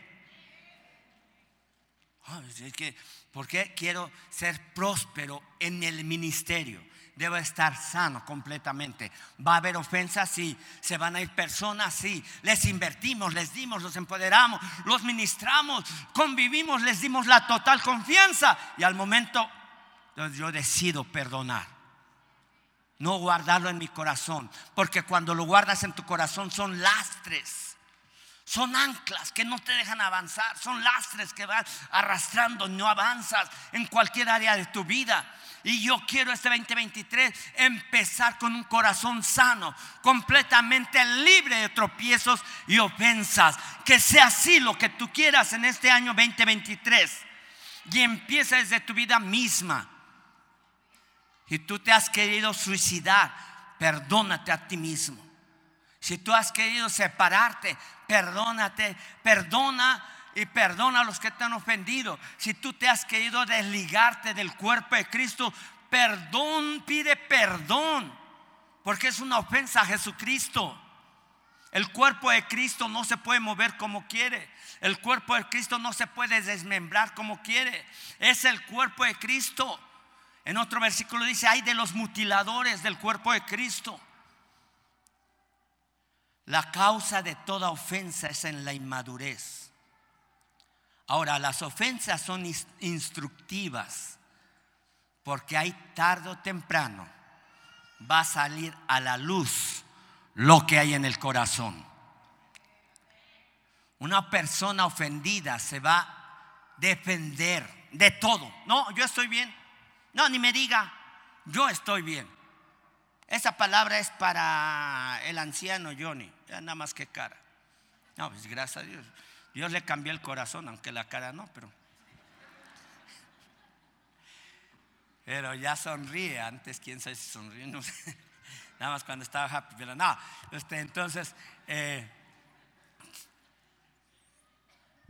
¿Por qué quiero ser próspero en el ministerio? Debo estar sano completamente. Va a haber ofensas, sí. Se van a ir personas, sí. Les invertimos, les dimos, los empoderamos, los ministramos, convivimos, les dimos la total confianza. Y al momento yo decido perdonar. No guardarlo en mi corazón. Porque cuando lo guardas en tu corazón son lastres. Son anclas que no te dejan avanzar. Son lastres que van arrastrando. No avanzas en cualquier área de tu vida. Y yo quiero este 2023 empezar con un corazón sano, completamente libre de tropiezos y ofensas. Que sea así lo que tú quieras en este año 2023. Y empieza desde tu vida misma. Si tú te has querido suicidar, perdónate a ti mismo. Si tú has querido separarte, perdónate, perdona y perdona a los que te han ofendido. Si tú te has querido desligarte del cuerpo de Cristo, perdón, pide perdón, porque es una ofensa a Jesucristo. El cuerpo de Cristo no se puede mover como quiere. El cuerpo de Cristo no se puede desmembrar como quiere. Es el cuerpo de Cristo. En otro versículo dice, hay de los mutiladores del cuerpo de Cristo. La causa de toda ofensa es en la inmadurez. Ahora, las ofensas son instructivas porque hay tarde o temprano va a salir a la luz lo que hay en el corazón. Una persona ofendida se va a defender de todo. No, yo estoy bien. No, ni me diga, yo estoy bien. Esa palabra es para el anciano Johnny, nada más que cara. No, pues gracias a Dios. Dios le cambió el corazón, aunque la cara no, pero. Pero ya sonríe. Antes, quién sabe si sonríe, no sé. Nada más cuando estaba happy, pero no. Este, entonces, eh,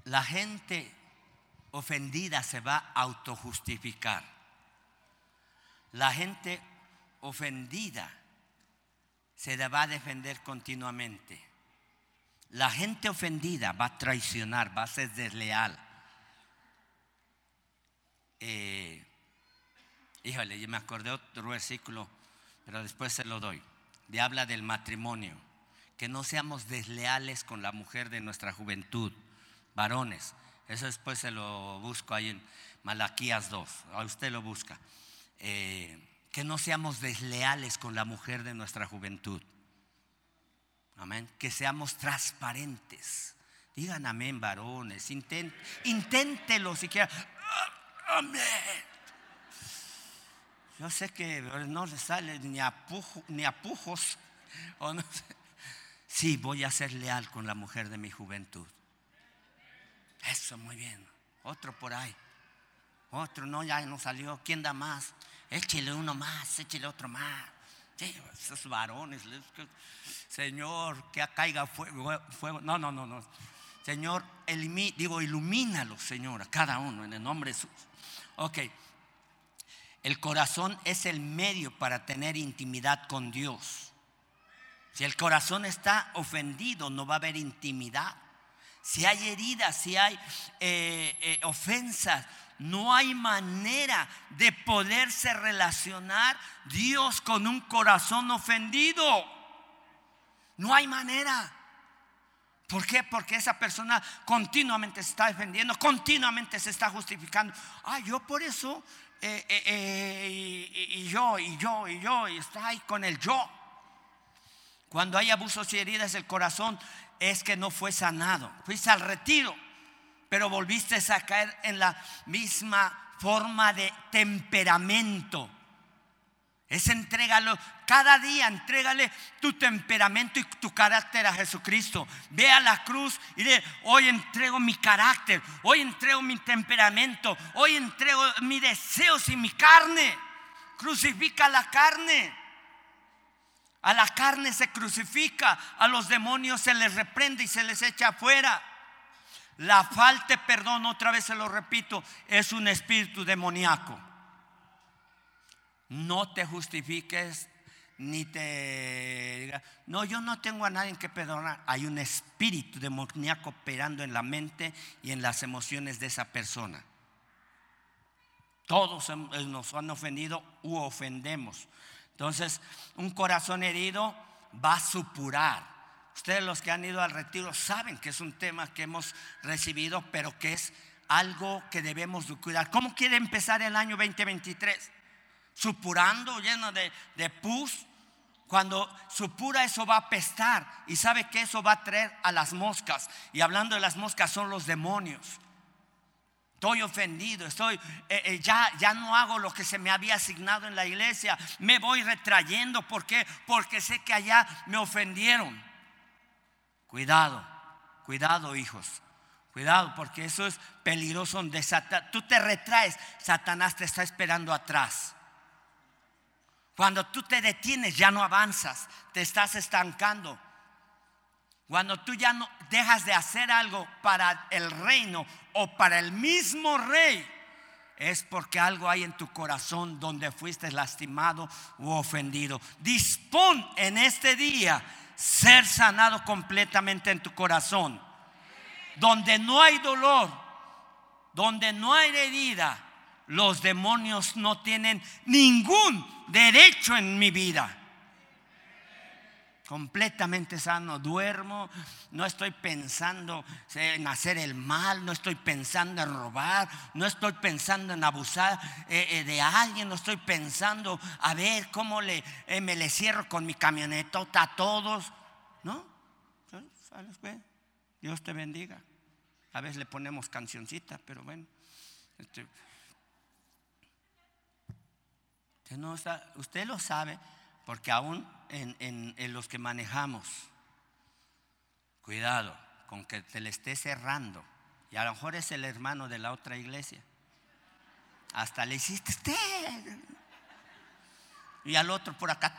la gente ofendida se va a autojustificar. La gente ofendida se va a defender continuamente. La gente ofendida va a traicionar, va a ser desleal. Eh, híjole, yo me acordé otro versículo, pero después se lo doy. De habla del matrimonio. Que no seamos desleales con la mujer de nuestra juventud, varones. Eso después se lo busco ahí en Malaquías 2. A usted lo busca. Eh, que no seamos desleales con la mujer de nuestra juventud. Amén. Que seamos transparentes. Digan amén, varones. inténtelo siquiera. Amén. Yo sé que no le sale ni, ni apujos. O no Sí, voy a ser leal con la mujer de mi juventud. Eso, muy bien. Otro por ahí. Otro, no, ya no salió. ¿Quién da más? Échele uno más, échele otro más. esos varones. Señor, que caiga fuego, fuego. No, no, no, no. Señor, digo, ilumínalo, Señor, a cada uno en el nombre de Jesús. Ok. El corazón es el medio para tener intimidad con Dios. Si el corazón está ofendido, no va a haber intimidad. Si hay heridas, si hay eh, eh, ofensas, no hay manera de poderse relacionar Dios con un corazón ofendido. No hay manera. ¿Por qué? Porque esa persona continuamente se está defendiendo, continuamente se está justificando. Ah, yo por eso, eh, eh, eh, y, yo, y yo, y yo, y está ahí con el yo. Cuando hay abusos y heridas del corazón, es que no fue sanado. Fuiste al retiro, pero volviste a caer en la misma forma de temperamento. Es entrégalo. Cada día entrégale tu temperamento y tu carácter a Jesucristo. Ve a la cruz y de hoy entrego mi carácter, hoy entrego mi temperamento, hoy entrego mis deseos y mi carne. Crucifica la carne. A la carne se crucifica, a los demonios se les reprende y se les echa afuera. La falta de perdón, otra vez se lo repito, es un espíritu demoníaco. No te justifiques ni te no, yo no tengo a nadie que perdonar. Hay un espíritu demoníaco operando en la mente y en las emociones de esa persona. Todos nos han ofendido u ofendemos. Entonces, un corazón herido va a supurar. Ustedes los que han ido al retiro saben que es un tema que hemos recibido, pero que es algo que debemos de cuidar. ¿Cómo quiere empezar el año 2023? Supurando, lleno de, de pus. Cuando supura eso va a apestar y sabe que eso va a traer a las moscas. Y hablando de las moscas son los demonios. Estoy ofendido, estoy, eh, eh, ya, ya no hago lo que se me había asignado en la iglesia. Me voy retrayendo. ¿Por qué? Porque sé que allá me ofendieron. Cuidado, cuidado hijos. Cuidado, porque eso es peligroso. Donde tú te retraes, Satanás te está esperando atrás. Cuando tú te detienes, ya no avanzas, te estás estancando. Cuando tú ya no dejas de hacer algo para el reino o para el mismo rey, es porque algo hay en tu corazón donde fuiste lastimado u ofendido. Dispón en este día ser sanado completamente en tu corazón. Donde no hay dolor, donde no hay herida, los demonios no tienen ningún derecho en mi vida completamente sano, duermo, no estoy pensando en hacer el mal, no estoy pensando en robar, no estoy pensando en abusar eh, eh, de alguien, no estoy pensando a ver cómo eh, me le cierro con mi camionetota a todos, ¿no? Dios te bendiga. A veces le ponemos cancioncita, pero bueno. Este, usted lo sabe porque aún en, los que manejamos, cuidado con que te le esté cerrando. Y a lo mejor es el hermano de la otra iglesia. Hasta le hiciste Y al otro por acá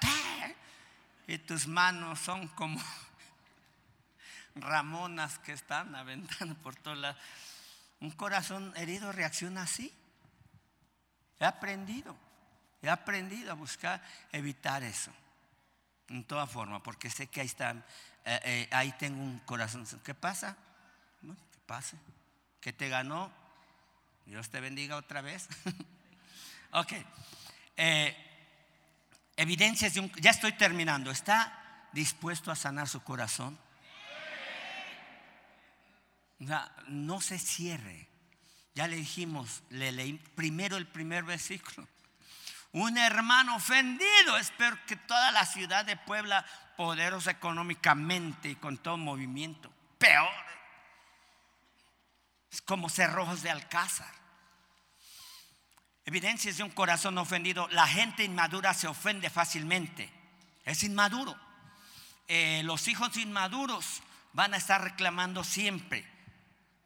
Y tus manos son como ramonas que están aventando por todas las. Un corazón herido reacciona así. He aprendido. He aprendido a buscar evitar eso. En toda forma, porque sé que ahí está, eh, eh, ahí tengo un corazón. ¿Qué pasa? ¿Qué pase? ¿Qué te ganó? Dios te bendiga otra vez. ok. Eh, evidencias de un... Ya estoy terminando. ¿Está dispuesto a sanar su corazón? no se cierre. Ya le dijimos, le leí primero el primer versículo un hermano ofendido. Espero que toda la ciudad de Puebla, poderosa económicamente y con todo movimiento, peor. Es como cerrojos de alcázar. Evidencias de un corazón ofendido. La gente inmadura se ofende fácilmente. Es inmaduro. Eh, los hijos inmaduros van a estar reclamando siempre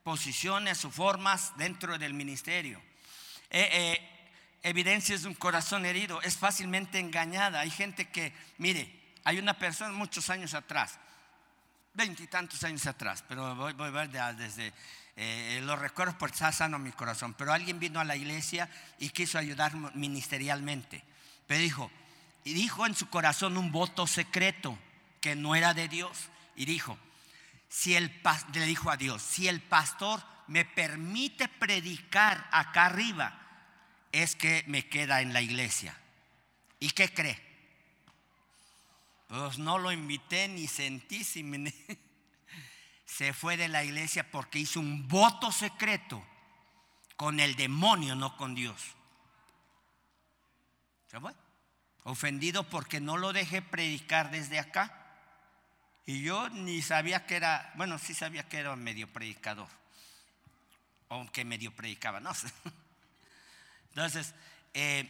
posiciones o formas dentro del ministerio. Eh, eh, evidencias de un corazón herido, es fácilmente engañada. Hay gente que, mire, hay una persona muchos años atrás, veintitantos años atrás, pero voy, a ver desde, eh, los recuerdos porque está sano mi corazón, pero alguien vino a la iglesia y quiso ayudar ministerialmente, pero dijo, y dijo en su corazón un voto secreto que no era de Dios, y dijo, si el, le dijo a Dios, si el pastor me permite predicar acá arriba, es que me queda en la iglesia. ¿Y qué cree? Pues no lo invité ni sentí se fue de la iglesia porque hizo un voto secreto con el demonio, no con Dios. ¿Se fue? Ofendido porque no lo dejé predicar desde acá. Y yo ni sabía que era, bueno, sí sabía que era medio predicador. O que medio predicaba, no sé. Entonces, eh,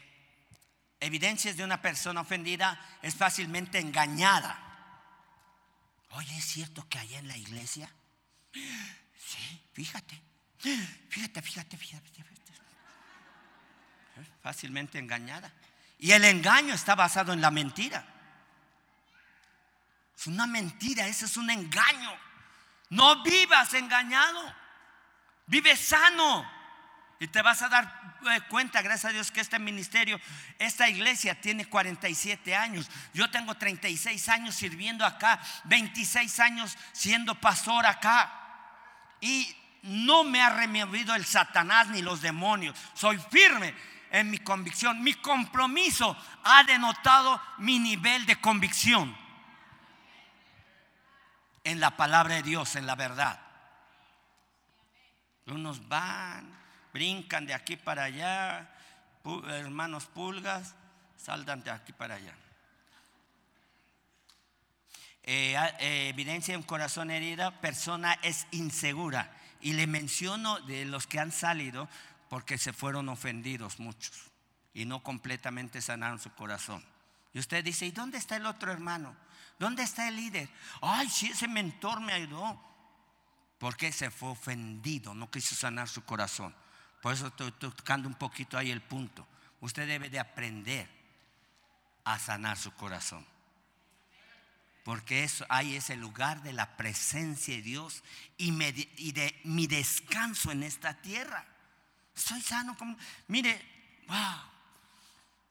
evidencias de una persona ofendida es fácilmente engañada. Oye, ¿es cierto que allá en la iglesia? Sí, fíjate. Fíjate, fíjate, fíjate. fíjate. Fácilmente engañada. Y el engaño está basado en la mentira. Es una mentira, ese es un engaño. No vivas engañado. Vive sano. Y te vas a dar eh, cuenta, gracias a Dios, que este ministerio, esta iglesia tiene 47 años. Yo tengo 36 años sirviendo acá, 26 años siendo pastor acá. Y no me ha removido el Satanás ni los demonios. Soy firme en mi convicción. Mi compromiso ha denotado mi nivel de convicción en la palabra de Dios, en la verdad. Unos van, brincan de aquí para allá, hermanos pulgas, saldan de aquí para allá. Eh, eh, evidencia de un corazón herido, persona es insegura. Y le menciono de los que han salido porque se fueron ofendidos muchos y no completamente sanaron su corazón. Y usted dice, ¿y dónde está el otro hermano? ¿Dónde está el líder? Ay, si ese mentor me ayudó. Porque se fue ofendido, no quiso sanar su corazón. Por eso estoy tocando un poquito ahí el punto. Usted debe de aprender a sanar su corazón. Porque eso, ahí es el lugar de la presencia de Dios y, de mi descanso en esta tierra. Soy sano como... Mire, wow,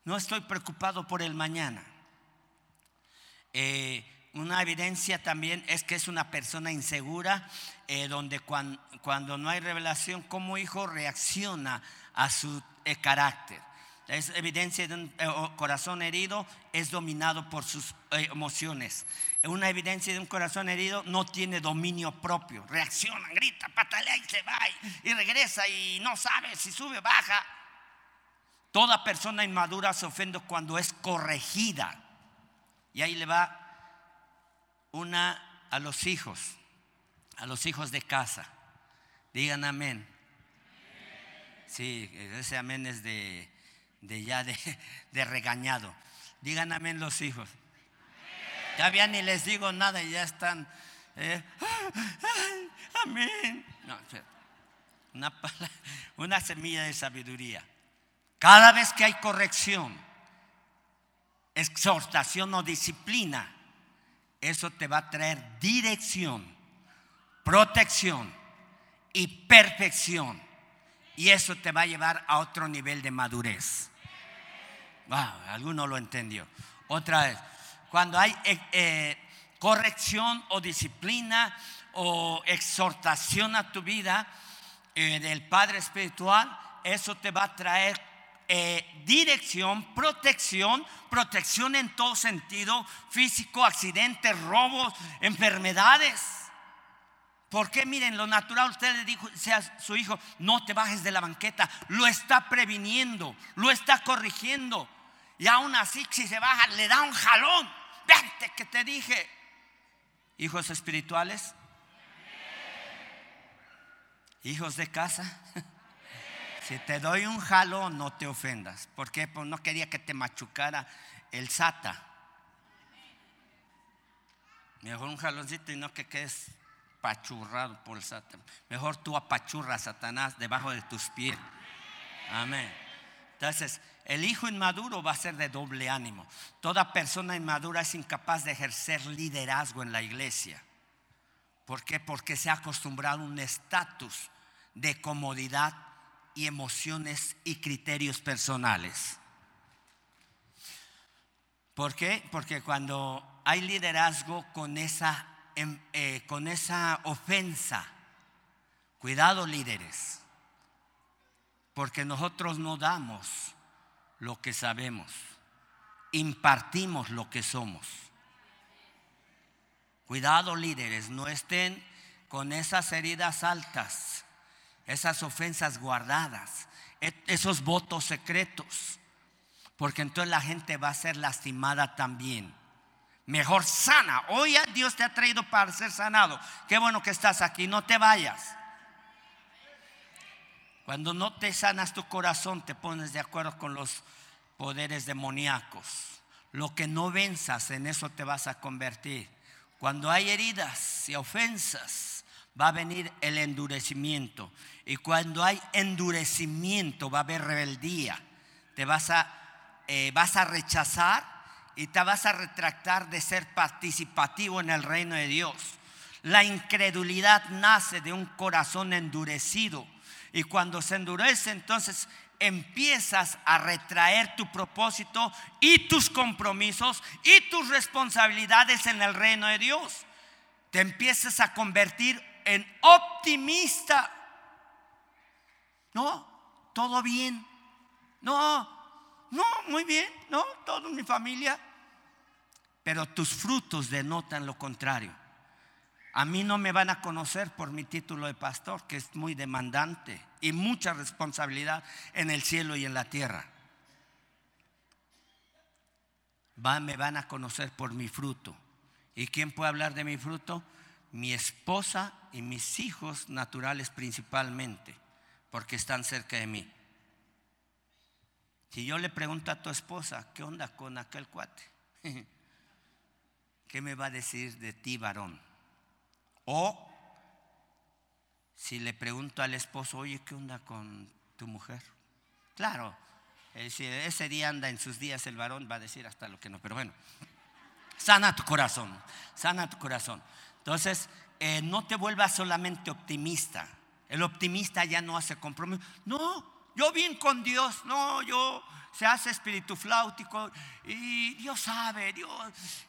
no estoy preocupado por el mañana. Eh, una evidencia también es que es una persona insegura, eh, donde cuando, no hay revelación, como hijo reacciona a su eh, carácter. Es evidencia de un corazón herido, es dominado por sus emociones. Una evidencia de un corazón herido no tiene dominio propio. Reacciona, grita, patalea y se va y regresa y no sabe si sube o baja. Toda persona inmadura se ofende cuando es corregida. Y ahí le va una a los hijos, a los hijos de casa. Digan amén. Sí, ese amén es de, ya de, regañado. Digan amén los hijos. Ya bien ni les digo nada y ya están. Eh, amén. una semilla de sabiduría. Cada vez que hay corrección, exhortación o disciplina, eso te va a traer dirección, protección y perfección. Y eso te va a llevar a otro nivel de madurez. alguno lo entendió. Otra vez, cuando hay eh, eh, corrección o disciplina o exhortación a tu vida eh, del Padre Espiritual, eso te va a traer eh, dirección, protección, protección en todo sentido, físico, accidentes, robos, enfermedades. Porque miren, lo natural usted le dijo sea su hijo, no te bajes de la banqueta, lo está previniendo, lo está corrigiendo. Y aún así, si se baja, le da un jalón. Vente que te dije. Hijos espirituales, hijos de casa. Si te doy un jalón, no te ofendas. porque Pues no quería que te machucara el sata. Mejor un jaloncito y no que quedes pachurrado por el sata. Mejor tú apachurras a Satanás debajo de tus pies. Amén. Entonces, el hijo inmaduro va a ser de doble ánimo. Toda persona inmadura es incapaz de ejercer liderazgo en la iglesia. ¿Por qué? Porque se ha acostumbrado a un estatus de comodidad y emociones y criterios personales. ¿Por qué? Porque cuando hay liderazgo con esa, em, eh, con esa ofensa, cuidado líderes, porque nosotros no damos lo que sabemos, impartimos lo que somos. Cuidado líderes, no estén con esas heridas altas esas ofensas guardadas, e, esos votos secretos, porque entonces la gente va a ser lastimada también. Mejor sana. Hoy Dios te ha traído para ser sanado. Qué bueno que estás aquí, no te vayas. Cuando no te sanas tu corazón, te pones de acuerdo con los poderes demoníacos. Lo que no venzas, en eso te vas a convertir. Cuando hay heridas y ofensas, va a venir el endurecimiento. Y cuando hay endurecimiento va a haber rebeldía. Te vas a, eh, vas a rechazar y te vas a retractar de ser participativo en el reino de Dios. La incredulidad nace de un corazón endurecido. Y cuando se endurece, entonces empiezas a retraer tu propósito y tus compromisos y tus responsabilidades en el reino de Dios. Te empiezas a convertir en optimista. No, todo bien. No, no, muy bien. No, todo mi familia. Pero tus frutos denotan lo contrario. A mí no me van a conocer por mi título de pastor, que es muy demandante y mucha responsabilidad en el cielo y en la tierra. me van a conocer por mi fruto. ¿Y quién puede hablar de mi fruto? Mi esposa y mis hijos naturales principalmente, porque están cerca de mí. Si yo le pregunto a tu esposa, ¿qué onda con aquel cuate? ¿Qué me va a decir de ti, varón? O si le pregunto al esposo, oye, ¿qué onda con tu mujer? Claro, si ese día anda en sus días el varón, va a decir hasta lo que no, pero bueno, sana tu corazón, sana tu corazón. Entonces, eh, no te vuelvas solamente optimista. El optimista ya no hace compromiso. No, yo bien con Dios, no, yo se hace espíritu flautico y Dios sabe, Dios,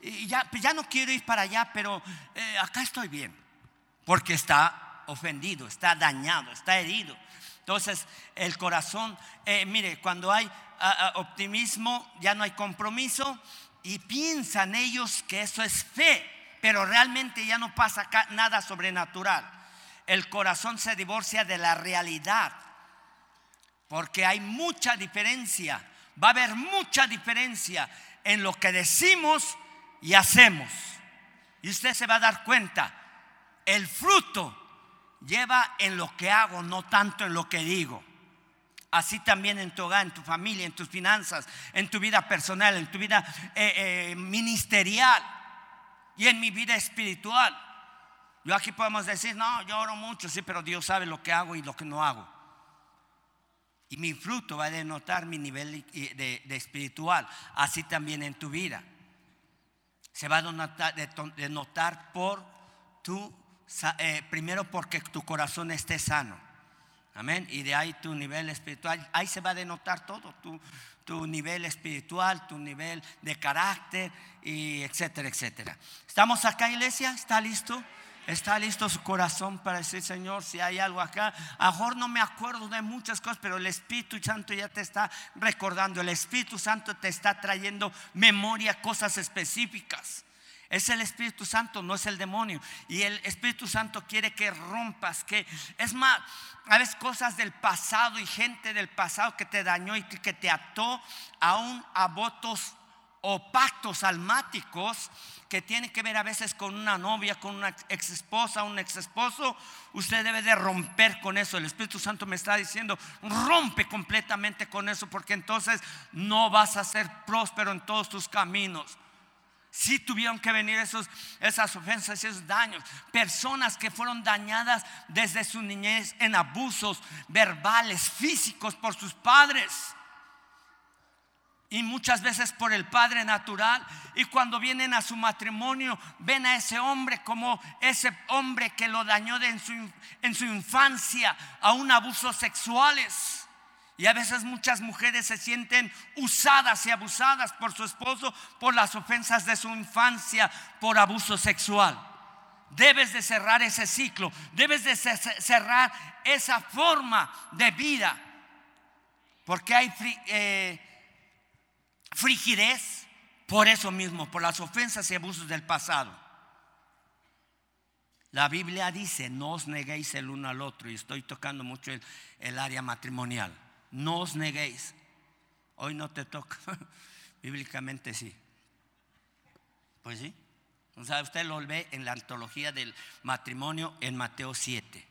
y ya, pues ya no quiero ir para allá, pero eh, acá estoy bien porque está ofendido, está dañado, está herido. Entonces, el corazón, eh, mire, cuando hay optimismo, ya no hay compromiso y piensan ellos que eso es fe, pero realmente ya no pasa nada sobrenatural. El corazón se divorcia de la realidad, porque hay mucha diferencia, va a haber mucha diferencia en lo que decimos y hacemos. Y usted se va a dar cuenta el fruto lleva en lo que hago, no tanto en lo que digo. Así también en tu hogar, en tu familia, en tus finanzas, en tu vida personal, en tu vida eh, eh, ministerial y en mi vida espiritual. Yo aquí podemos decir, no, yo oro mucho, sí, pero Dios sabe lo que hago y lo que no hago. Y mi fruto va a denotar mi nivel de, espiritual, así también en tu vida. Se va a denotar, por tu eh, primero porque tu corazón esté sano. Amén. Y de ahí tu nivel espiritual, ahí se va a denotar todo, tu, tu nivel espiritual, tu nivel de carácter, y etcétera, etcétera. ¿Estamos acá, iglesia? ¿Está listo? ¿Está listo su corazón para decir, Señor, si hay algo acá? A no me acuerdo de muchas cosas, pero el Espíritu Santo ya te está recordando. El Espíritu Santo te está trayendo memoria, cosas específicas. Es el Espíritu Santo, no es el demonio. Y el Espíritu Santo quiere que rompas, que es más, a veces cosas del pasado y gente del pasado que te dañó y que te ató aún a votos o pactos almáticos que tienen que ver a veces con una novia, con una ex esposa, un ex esposo, usted debe de romper con eso. El Espíritu Santo me está diciendo, rompe completamente con eso, porque entonces no vas a ser próspero en todos tus caminos. Si tuvieron que venir esos, esas ofensas esos daños. Personas que fueron dañadas desde su niñez en abusos verbales, físicos por sus padres. Y muchas veces por el padre natural. Y cuando vienen a su matrimonio, ven a ese hombre como ese hombre que lo dañó en, su, en su infancia, a un abusos sexuales. Y a veces muchas mujeres se sienten usadas y abusadas por su esposo por las ofensas de su infancia, por abuso sexual. Debes de cerrar ese ciclo, debes de cerrar esa forma de vida, porque hay eh, frigidez por eso mismo, por las ofensas y abusos del pasado. La Biblia dice, no os neguéis el uno al otro, y estoy tocando mucho el área matrimonial no os neguéis. Hoy no te toca, bíblicamente sí. Pues sí. O sea, usted lo ve en la antología del matrimonio en Mateo 7.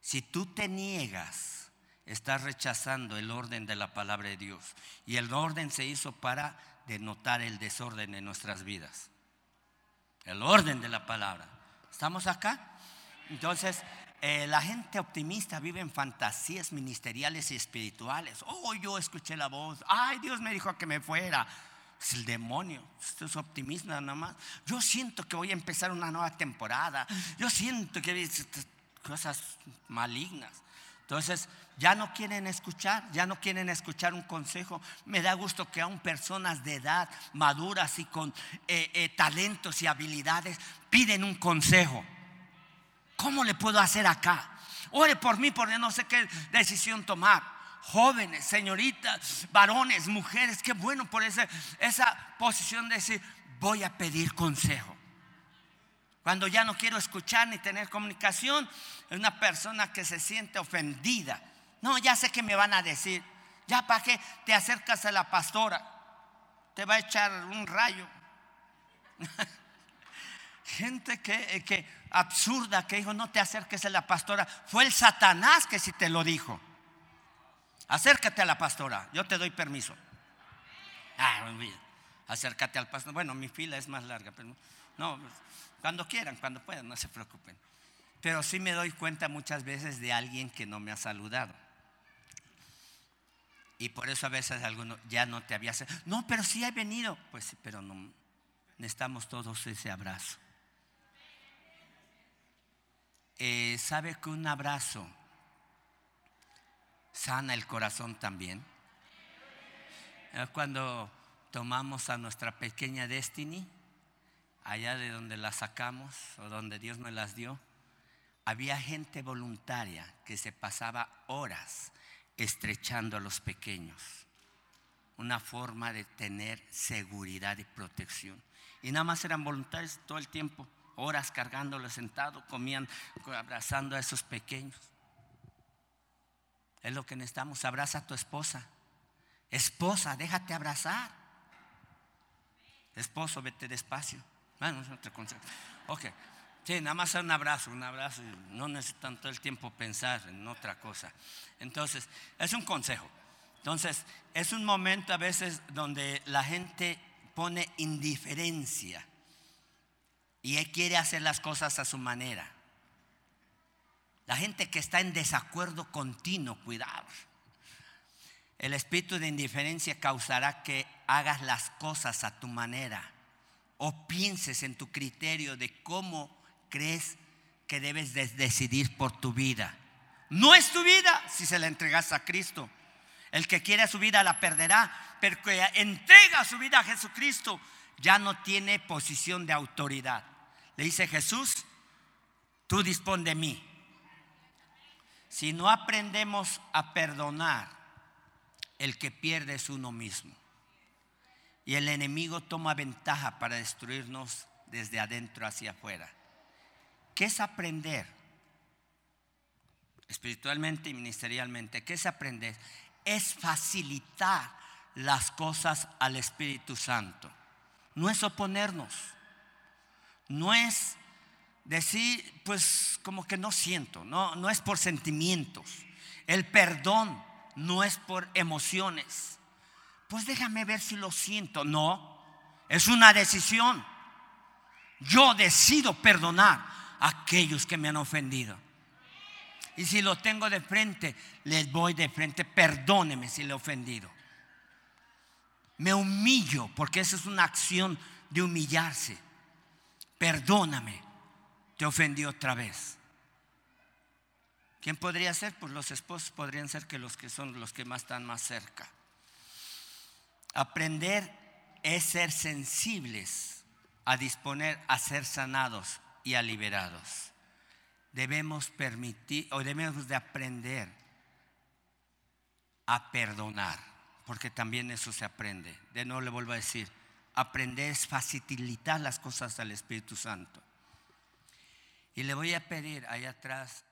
Si tú te niegas, estás rechazando el orden de la palabra de Dios. Y el orden se hizo para denotar el desorden en nuestras vidas. El orden de la palabra. ¿Estamos acá? Entonces, eh, la gente optimista vive en fantasías ministeriales y espirituales. Oh, yo escuché la voz. Ay, Dios me dijo que me fuera. Es el demonio. Esto es optimismo nada más. Yo siento que voy a empezar una nueva temporada. Yo siento que cosas malignas. Entonces, ya no quieren escuchar, ya no quieren escuchar un consejo. Me da gusto que aún personas de edad maduras y con eh, eh, talentos y habilidades piden un consejo. ¿Cómo le puedo hacer acá? Ore por mí porque no sé qué decisión tomar jóvenes, señoritas, varones, mujeres, qué bueno por esa, esa posición de decir, voy a pedir consejo. Cuando ya no quiero escuchar ni tener comunicación, es una persona que se siente ofendida. No, ya sé que me van a decir, ya para qué te acercas a la pastora, te va a echar un rayo. Gente que, que absurda que dijo, no te acerques a la pastora. Fue el Satanás que sí te lo dijo. Acércate a la pastora, yo te doy permiso. Ah, acércate al pastor. Bueno, mi fila es más larga, pero no, cuando quieran, cuando puedan, no se preocupen. Pero sí me doy cuenta muchas veces de alguien que no me ha saludado. Y por eso a veces alguno ya no te había No, pero sí he venido. Pues sí, pero no. Necesitamos todos ese abrazo. Eh, ¿Sabe que un abrazo sana el corazón también. Cuando tomamos a nuestra pequeña Destiny, allá de donde la sacamos o donde Dios me las dio, había gente voluntaria que se pasaba horas estrechando a los pequeños. Una forma de tener seguridad y protección. Y nada más eran voluntarios todo el tiempo, horas cargándolos sentado, comían, abrazando a esos pequeños. Es lo que necesitamos. Abraza a tu esposa. Esposa, déjate abrazar. Esposo, vete despacio. Bueno, es otro consejo. Ok. Sí, nada más un abrazo, un abrazo. No necesitan todo el tiempo pensar en otra cosa. Entonces, es un consejo. Entonces, es un momento a veces donde la gente pone indiferencia y quiere hacer las cosas a su manera. La gente que está en desacuerdo continuo, cuidado. El espíritu de indiferencia causará que hagas las cosas a tu manera o pienses en tu criterio de cómo crees que debes decidir por tu vida. No es tu vida si se la entregas a Cristo. El que quiere su vida la perderá, pero que entrega su vida a Jesucristo ya no tiene posición de autoridad. Le dice Jesús, tú dispón de mí. Si no aprendemos a perdonar, el que pierde es uno mismo. Y el enemigo toma ventaja para destruirnos desde adentro hacia afuera. ¿Qué es aprender? Espiritualmente y ministerialmente. ¿Qué es aprender? Es facilitar las cosas al Espíritu Santo. No es oponernos. No es decir, pues como que no siento, no, no es por sentimientos. El perdón no es por emociones. Pues déjame ver si lo siento. No, es una decisión. Yo decido perdonar a aquellos que me han ofendido. Y si lo tengo de frente, les voy de frente, perdóneme si le he ofendido. Me humillo, porque esa es una acción de humillarse. Perdóname te ofendió otra vez. ¿Quién podría ser? Pues los esposos podrían ser que los que son los que más están más cerca. Aprender es ser sensibles a disponer a ser sanados y a liberados. Debemos permitir o debemos de aprender a perdonar, porque también eso se aprende. De nuevo le vuelvo a decir, aprender es facilitar las cosas al Espíritu Santo. Y le voy a pedir allá atrás.